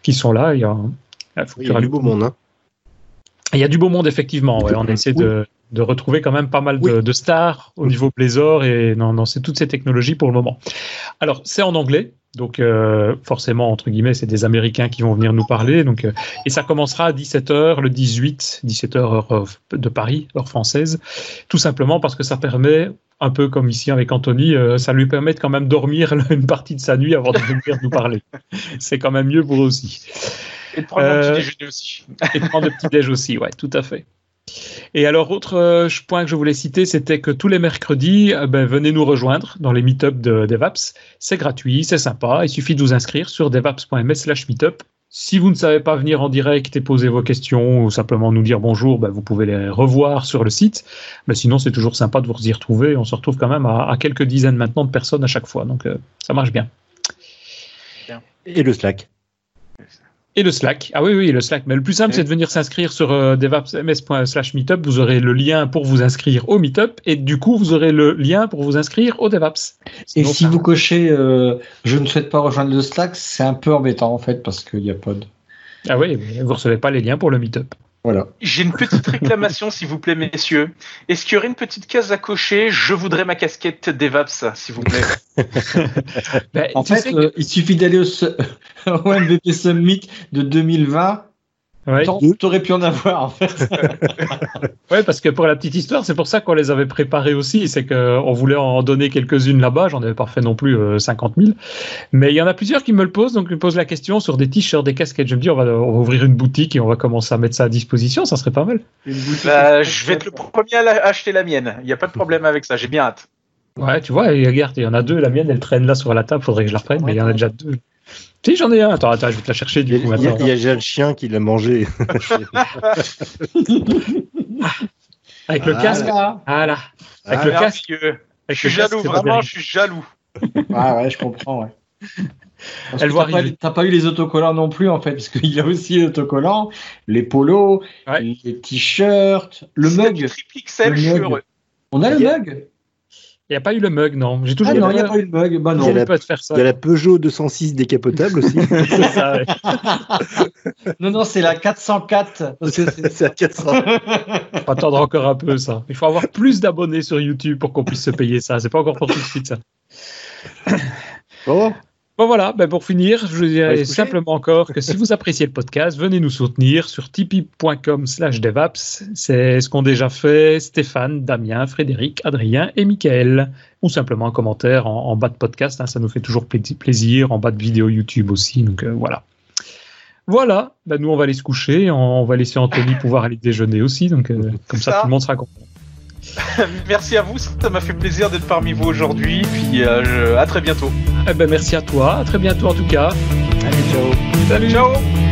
qui sont là. Il y a, il y a du beau monde. Hein. Il y a du beau monde, effectivement. On essaie de, retrouver quand même pas mal de, stars au niveau Blazor et c'est toutes ces technologies pour le moment. Alors, c'est en anglais. Donc, euh, forcément, entre guillemets, c'est des Américains qui vont venir nous parler. Donc, euh, et ça commencera à 17h le 18, 17h heure de Paris, heure française. Tout simplement parce que ça permet, un peu comme ici avec Anthony, euh, ça lui permet de quand même dormir une partie de sa nuit avant de venir nous parler. C'est quand même mieux pour eux aussi. Et de prendre le petit déjeuner aussi. Et de prendre le petit déj aussi, ouais, tout à fait. Et alors, autre euh, point que je voulais citer, c'était que tous les mercredis, euh, ben, venez nous rejoindre dans les meetups de DevApps. C'est gratuit, c'est sympa. Il suffit de vous inscrire sur devaps.ms meetup. Si vous ne savez pas venir en direct et poser vos questions ou simplement nous dire bonjour, ben, vous pouvez les revoir sur le site. Mais sinon, c'est toujours sympa de vous y retrouver. On se retrouve quand même à, quelques dizaines maintenant de personnes à chaque fois. Donc, euh, ça marche bien. Et le Slack et le Slack. Ah oui, oui, le Slack. Mais le plus simple, c'est de venir s'inscrire sur euh, devapsms.slash meetup. Vous aurez le lien pour vous inscrire au meetup et du coup, vous aurez le lien pour vous inscrire au DevApps. et si vous cochez euh, je ne souhaite pas rejoindre le Slack, c'est un peu embêtant en fait parce qu'il n'y a pas de. Ah oui, vous ne recevez pas les liens pour le meetup. Voilà. J'ai une petite réclamation, s'il vous plaît, messieurs. Est-ce qu'il y aurait une petite case à cocher Je voudrais ma casquette DevApps, s'il vous plaît. Ben, en fait, euh, il suffit d'aller au, au MVP Summit de 2020 Ouais. T'aurais pu en avoir en fait. ouais, parce que pour la petite histoire, c'est pour ça qu'on les avait préparés aussi. C'est qu'on voulait en donner quelques-unes là-bas. J'en avais pas fait non plus 50 euh, 000. Mais il y en a plusieurs qui me le posent. Donc, ils me posent la question sur des t-shirts, des casquettes. Je me dis, on va, ouvrir une boutique et on va commencer à mettre ça à disposition. Ça serait pas mal. Bah, je vais être le premier à acheter la mienne. Il n'y a pas de problème avec ça. J'ai bien hâte. Ouais, tu vois, regarde, il y en a deux. La mienne, elle traîne là sur la table. Faudrait que je la reprenne, mais il y en a déjà deux. Si, j'en ai un. Attends, attends, je vais te la chercher du coup. Il y, a, déjà le chien qui l'a mangé. Avec le casque. Voilà. Avec le casque. je suis jaloux, vraiment, je suis jaloux. Ah ouais, je comprends, ouais. Elle voit t'as pas, eu les autocollants non plus en fait, parce qu'il y a aussi les autocollants, les polos, les t-shirts, le mug. Le mug. On a le mug? Il n'y a pas eu le mug, non. J'ai toujours ah non, il n'y a pas eu le mug. Bah non, il y a, la, faire ça. Il y a la Peugeot 206 décapotable aussi. c'est ça, ouais. non, non, c'est la 404. C'est la 400. Il faut attendre encore un peu, ça. Il faut avoir plus d'abonnés sur YouTube pour qu'on puisse se payer ça. C'est pas encore pour tout de suite, ça. Bon. Bon voilà, ben pour finir, je vous dirais simplement encore que si vous appréciez le podcast, venez nous soutenir sur tipeee.com slash devaps. C'est ce qu'ont déjà fait Stéphane, Damien, Frédéric, Adrien et Michael. Ou simplement un commentaire en, bas de podcast, hein, ça nous fait toujours plaisir, en bas de vidéo YouTube aussi, donc euh, voilà. Voilà, ben nous on va aller se coucher, on, va laisser Anthony pouvoir aller déjeuner aussi, donc euh, comme ça tout le monde sera content. merci à vous, ça m'a fait plaisir d'être parmi vous aujourd'hui. Puis euh, à très bientôt. Eh ben, merci à toi, à très bientôt en tout cas. Allez, ciao. Salut. Ciao.